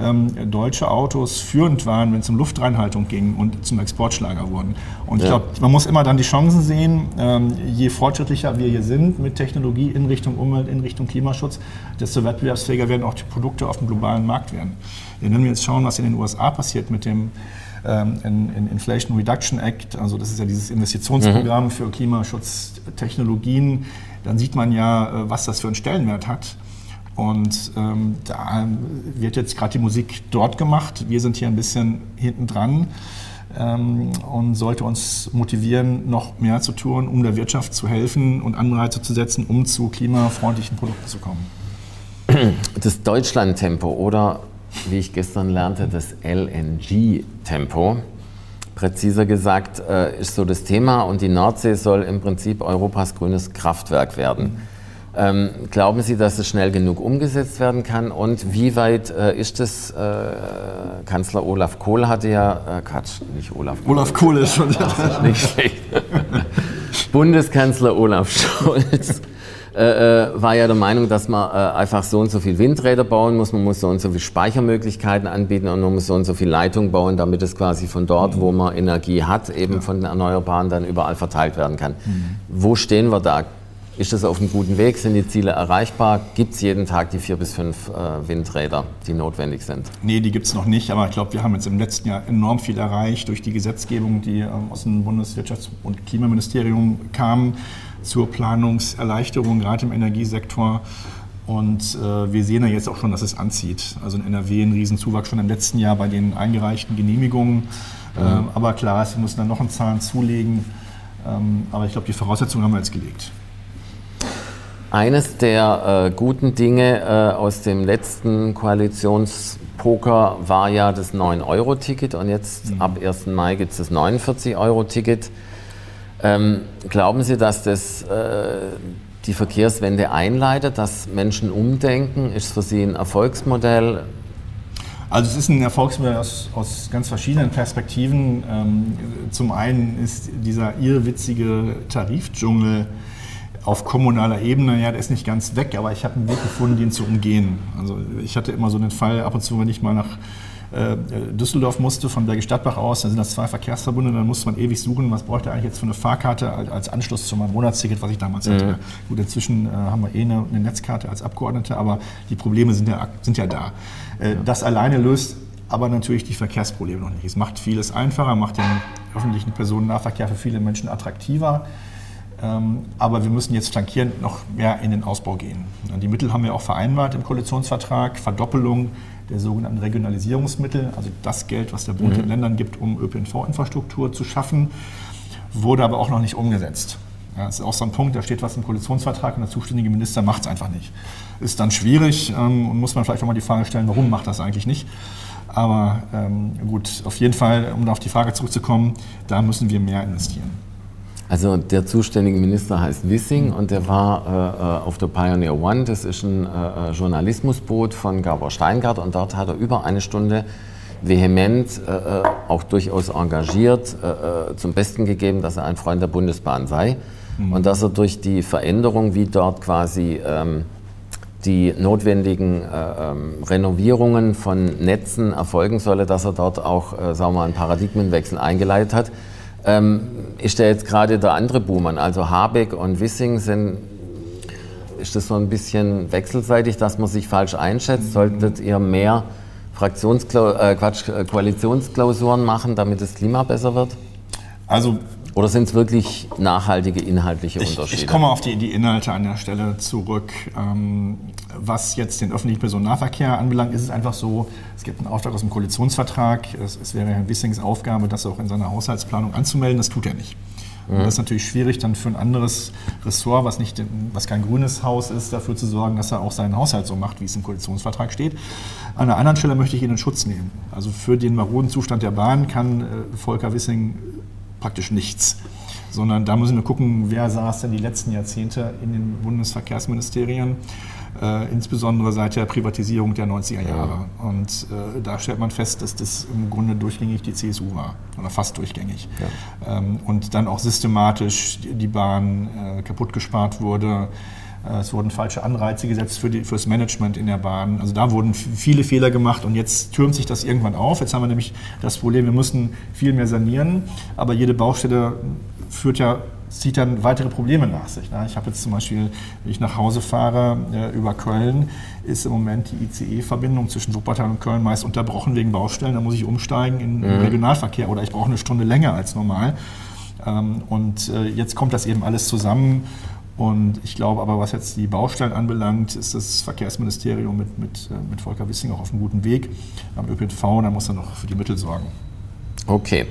ähm, deutsche Autos führend waren, wenn es um Luftreinhaltung ging und zum Exportschlager wurden. Und ja. ich glaube, man muss immer dann die Chancen sehen, ähm, je fortschrittlicher wir hier sind mit Technologie in Richtung Umwelt, in Richtung Klimaschutz, desto wettbewerbsfähiger werden auch die Produkte auf dem globalen Markt werden. Wenn wir jetzt schauen, was in den USA passiert mit dem in, in Inflation Reduction Act, also das ist ja dieses Investitionsprogramm mhm. für Klimaschutztechnologien, dann sieht man ja, äh, was das für einen Stellenwert hat. Und ähm, da wird jetzt gerade die Musik dort gemacht. Wir sind hier ein bisschen hinten dran ähm, und sollte uns motivieren, noch mehr zu tun, um der Wirtschaft zu helfen und Anreize zu setzen, um zu klimafreundlichen Produkten zu kommen. Das Deutschland-Tempo oder wie ich gestern lernte, das LNG-Tempo. Präziser gesagt äh, ist so das Thema und die Nordsee soll im Prinzip Europas grünes Kraftwerk werden. Ähm, glauben Sie, dass es schnell genug umgesetzt werden kann? Und wie weit äh, ist es? Äh, Kanzler Olaf Kohl hatte ja, äh, Quatsch, nicht Olaf Kohl. Olaf Kohl ist schon Ach, nicht schlecht. [LAUGHS] Bundeskanzler Olaf Scholz äh, äh, war ja der Meinung, dass man äh, einfach so und so viel Windräder bauen muss, man muss so und so viele Speichermöglichkeiten anbieten und man muss so und so viel Leitung bauen, damit es quasi von dort, mhm. wo man Energie hat, eben ja. von den Erneuerbaren dann überall verteilt werden kann. Mhm. Wo stehen wir da? Ist das auf einem guten Weg? Sind die Ziele erreichbar? Gibt es jeden Tag die vier bis fünf äh, Windräder, die notwendig sind? Nee, die gibt es noch nicht. Aber ich glaube, wir haben jetzt im letzten Jahr enorm viel erreicht durch die Gesetzgebung, die ähm, aus dem Bundeswirtschafts- und Klimaministerium kam zur Planungserleichterung, gerade im Energiesektor. Und äh, wir sehen ja jetzt auch schon, dass es anzieht. Also in NRW ein Riesenzuwachs schon im letzten Jahr bei den eingereichten Genehmigungen. Mhm. Ähm, aber klar ist, wir müssen dann noch einen Zahn zulegen. Ähm, aber ich glaube, die Voraussetzungen haben wir jetzt gelegt. Eines der äh, guten Dinge äh, aus dem letzten Koalitionspoker war ja das 9-Euro-Ticket und jetzt mhm. ab 1. Mai gibt es das 49-Euro-Ticket. Ähm, glauben Sie, dass das äh, die Verkehrswende einleitet, dass Menschen umdenken? Ist es für Sie ein Erfolgsmodell? Also es ist ein Erfolgsmodell aus, aus ganz verschiedenen Perspektiven. Ähm, zum einen ist dieser irrwitzige Tarifdschungel auf kommunaler Ebene, ja, der ist nicht ganz weg, aber ich habe einen Weg gefunden, den zu umgehen. Also ich hatte immer so einen Fall, ab und zu, wenn ich mal nach Düsseldorf musste, von Bergisch Stadtbach aus, dann sind das zwei Verkehrsverbunde, dann musste man ewig suchen, was bräuchte eigentlich jetzt für eine Fahrkarte als Anschluss zu meinem Monatsticket, was ich damals mhm. hatte. Gut, inzwischen äh, haben wir eh eine, eine, Netzkarte als Abgeordnete, aber die Probleme sind ja, sind ja da. Äh, das alleine löst aber natürlich die Verkehrsprobleme noch nicht. Es macht vieles einfacher, macht den öffentlichen Personennahverkehr für viele Menschen attraktiver. Ähm, aber wir müssen jetzt flankierend noch mehr in den Ausbau gehen. Die Mittel haben wir auch vereinbart im Koalitionsvertrag. Verdoppelung der sogenannten Regionalisierungsmittel, also das Geld, was der Bund mhm. den Ländern gibt, um ÖPNV-Infrastruktur zu schaffen, wurde aber auch noch nicht umgesetzt. Ja, das ist auch so ein Punkt, da steht was im Koalitionsvertrag und der zuständige Minister macht es einfach nicht. Ist dann schwierig ähm, und muss man vielleicht auch mal die Frage stellen, warum macht das eigentlich nicht? Aber ähm, gut, auf jeden Fall, um auf die Frage zurückzukommen, da müssen wir mehr investieren. Also der zuständige Minister heißt Wissing und der war äh, äh, auf der Pioneer One. Das ist ein äh, äh, Journalismusboot von Gabor Steingart und dort hat er über eine Stunde vehement, äh, äh auch durchaus engagiert, zum Besten gegeben, dass er ein Freund der Bundesbahn sei mhm. und dass er durch die Veränderung, wie dort quasi ähm, die notwendigen ähm, Renovierungen von Netzen erfolgen solle, dass er dort auch, sagen wir mal, einen Paradigmenwechsel eingeleitet hat ähm, ist der jetzt gerade der andere Buhmann. Also Habeck und Wissing sind, ist das so ein bisschen wechselseitig, dass man sich falsch einschätzt? Solltet ihr mehr Fraktionsklau äh, äh, Koalitionsklausuren machen, damit das Klima besser wird? Also oder sind es wirklich nachhaltige inhaltliche Unterschiede? Ich, ich komme auf die, die, Inhalte an der Stelle zurück. Ähm, was jetzt den öffentlichen Personennahverkehr anbelangt, ist es einfach so, es gibt einen Auftrag aus dem Koalitionsvertrag. Es, es wäre Herrn Wissings Aufgabe, das auch in seiner Haushaltsplanung anzumelden. Das tut er nicht. Und das ist natürlich schwierig, dann für ein anderes Ressort, was, nicht, was kein grünes Haus ist, dafür zu sorgen, dass er auch seinen Haushalt so macht, wie es im Koalitionsvertrag steht. An einer anderen Stelle möchte ich ihn in Schutz nehmen. Also für den maroden Zustand der Bahn kann äh, Volker Wissing praktisch nichts. Sondern da müssen wir gucken, wer saß denn die letzten Jahrzehnte in den Bundesverkehrsministerien, äh, insbesondere seit der Privatisierung der 90er Jahre. Und äh, da stellt man fest, dass das im Grunde durchgängig die CSU war, oder fast durchgängig. Ja. Ähm, und dann auch systematisch die Bahn äh, kaputt gespart wurde es wurden falsche Anreize gesetzt für, die, für das Management in der Bahn. Also da wurden viele Fehler gemacht und jetzt türmt sich das irgendwann auf. Jetzt haben wir nämlich das Problem, wir müssen viel mehr sanieren, aber jede Baustelle führt ja zieht dann weitere Probleme nach sich. Ne? Ich habe jetzt zum Beispiel, wenn ich nach Hause fahre äh, über Köln, ist im Moment die ICE-Verbindung zwischen Wuppertal und Köln meist unterbrochen wegen Baustellen. Da muss ich umsteigen in mhm. Regionalverkehr oder ich brauche eine Stunde länger als normal. Ähm, und äh, jetzt kommt das eben alles zusammen und ich glaube aber, was jetzt die Baustellen anbelangt, ist das Verkehrsministerium mit, mit, äh, mit Volker Wissing auch auf einem guten Weg. Am ÖPNV, da muss er noch für die Mittel sorgen. Okay.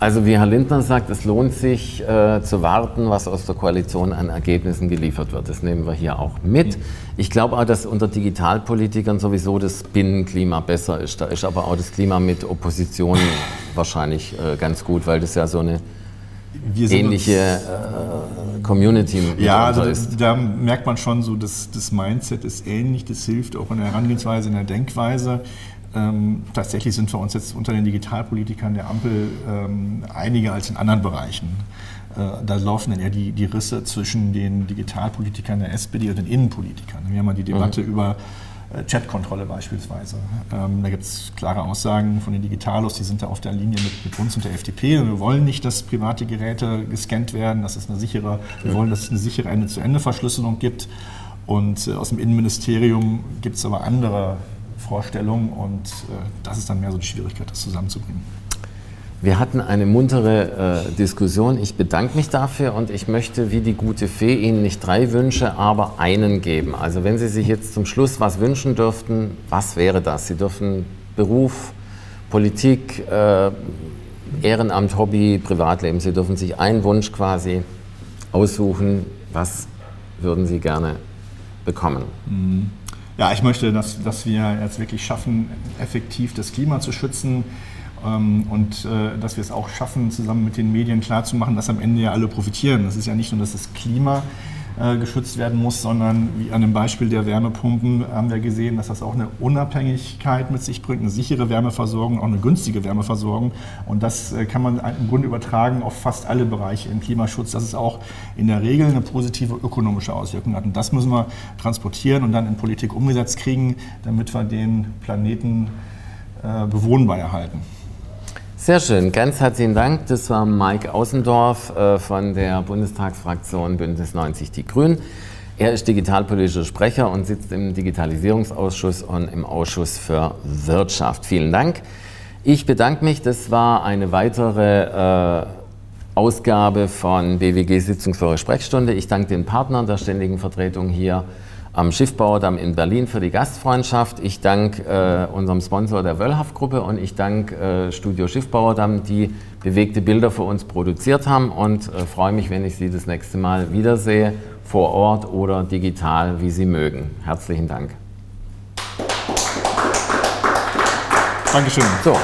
Also wie Herr Lindner sagt, es lohnt sich äh, zu warten, was aus der Koalition an Ergebnissen geliefert wird. Das nehmen wir hier auch mit. Ich glaube auch, dass unter Digitalpolitikern sowieso das Binnenklima besser ist. Da ist aber auch das Klima mit Opposition [LAUGHS] wahrscheinlich äh, ganz gut, weil das ja so eine ähnliche äh, Community ja, also ist. Da, merkt man schon so, dass das Mindset ist ähnlich, das hilft auch in der Herangehensweise, in der Denkweise. Ähm, tatsächlich sind wir uns jetzt unter den Digitalpolitikern der Ampel ähm, einiger als in anderen Bereichen. Äh, da laufen dann eher die, die Risse zwischen den Digitalpolitikern der SPD und den Innenpolitikern. Wir haben mal die Debatte mhm. über Chatkontrolle beispielsweise. Ähm, da gibt es klare Aussagen von den Digitalos, die sind da auf der Linie mit, mit, uns und der FDP. Wir wollen nicht, dass private Geräte gescannt werden. Das ist eine sichere, wir wollen, dass es eine sichere Ende-zu-Ende-Verschlüsselung gibt. Und äh, aus dem Innenministerium gibt es aber andere Vorstellungen und äh, das ist dann mehr so die Schwierigkeit, das zusammenzubringen. Wir hatten eine muntere äh, Diskussion. Ich bedanke mich dafür und ich möchte wie die gute Fee Ihnen nicht drei Wünsche, aber einen geben. Also wenn Sie sich jetzt zum Schluss was wünschen dürften, was wäre das? Sie dürfen Beruf, Politik, äh, Ehrenamt, Hobby, Privatleben. Sie dürfen sich einen Wunsch quasi aussuchen. Was würden Sie gerne bekommen? Ja, ich möchte, dass, dass wir jetzt wirklich schaffen, effektiv das Klima zu schützen und äh, dass wir es auch schaffen, zusammen mit den Medien klarzumachen, dass am Ende ja alle profitieren. Das ist ja nicht nur, dass das Klima äh, geschützt werden muss, sondern wie an dem Beispiel der Wärmepumpen haben wir gesehen, dass das auch eine Unabhängigkeit mit sich bringt, eine sichere Wärmeversorgung, auch eine günstige Wärmeversorgung. Und das äh, kann man im Grunde übertragen auf fast alle Bereiche im Klimaschutz, dass es auch in der Regel eine positive ökonomische Auswirkung hat. Und das müssen wir transportieren und dann in Politik umgesetzt kriegen, damit wir den Planeten bewohnbar erhalten. Sehr schön, ganz herzlichen Dank. Das war Mike Außendorf äh, von der Bundestagsfraktion Bündnis 90 Die Grünen. Er ist digitalpolitischer Sprecher und sitzt im Digitalisierungsausschuss und im Ausschuss für Wirtschaft. Vielen Dank. Ich bedanke mich. Das war eine weitere äh, Ausgabe von BWG Sitzungsführer Sprechstunde. Ich danke den Partnern der ständigen Vertretung hier am Schiffbauerdamm in Berlin für die Gastfreundschaft. Ich danke äh, unserem Sponsor der Wöllhaft-Gruppe und ich danke äh, Studio Schiffbauerdamm, die bewegte Bilder für uns produziert haben und äh, freue mich, wenn ich Sie das nächste Mal wiedersehe, vor Ort oder digital, wie Sie mögen. Herzlichen Dank. Dankeschön. So.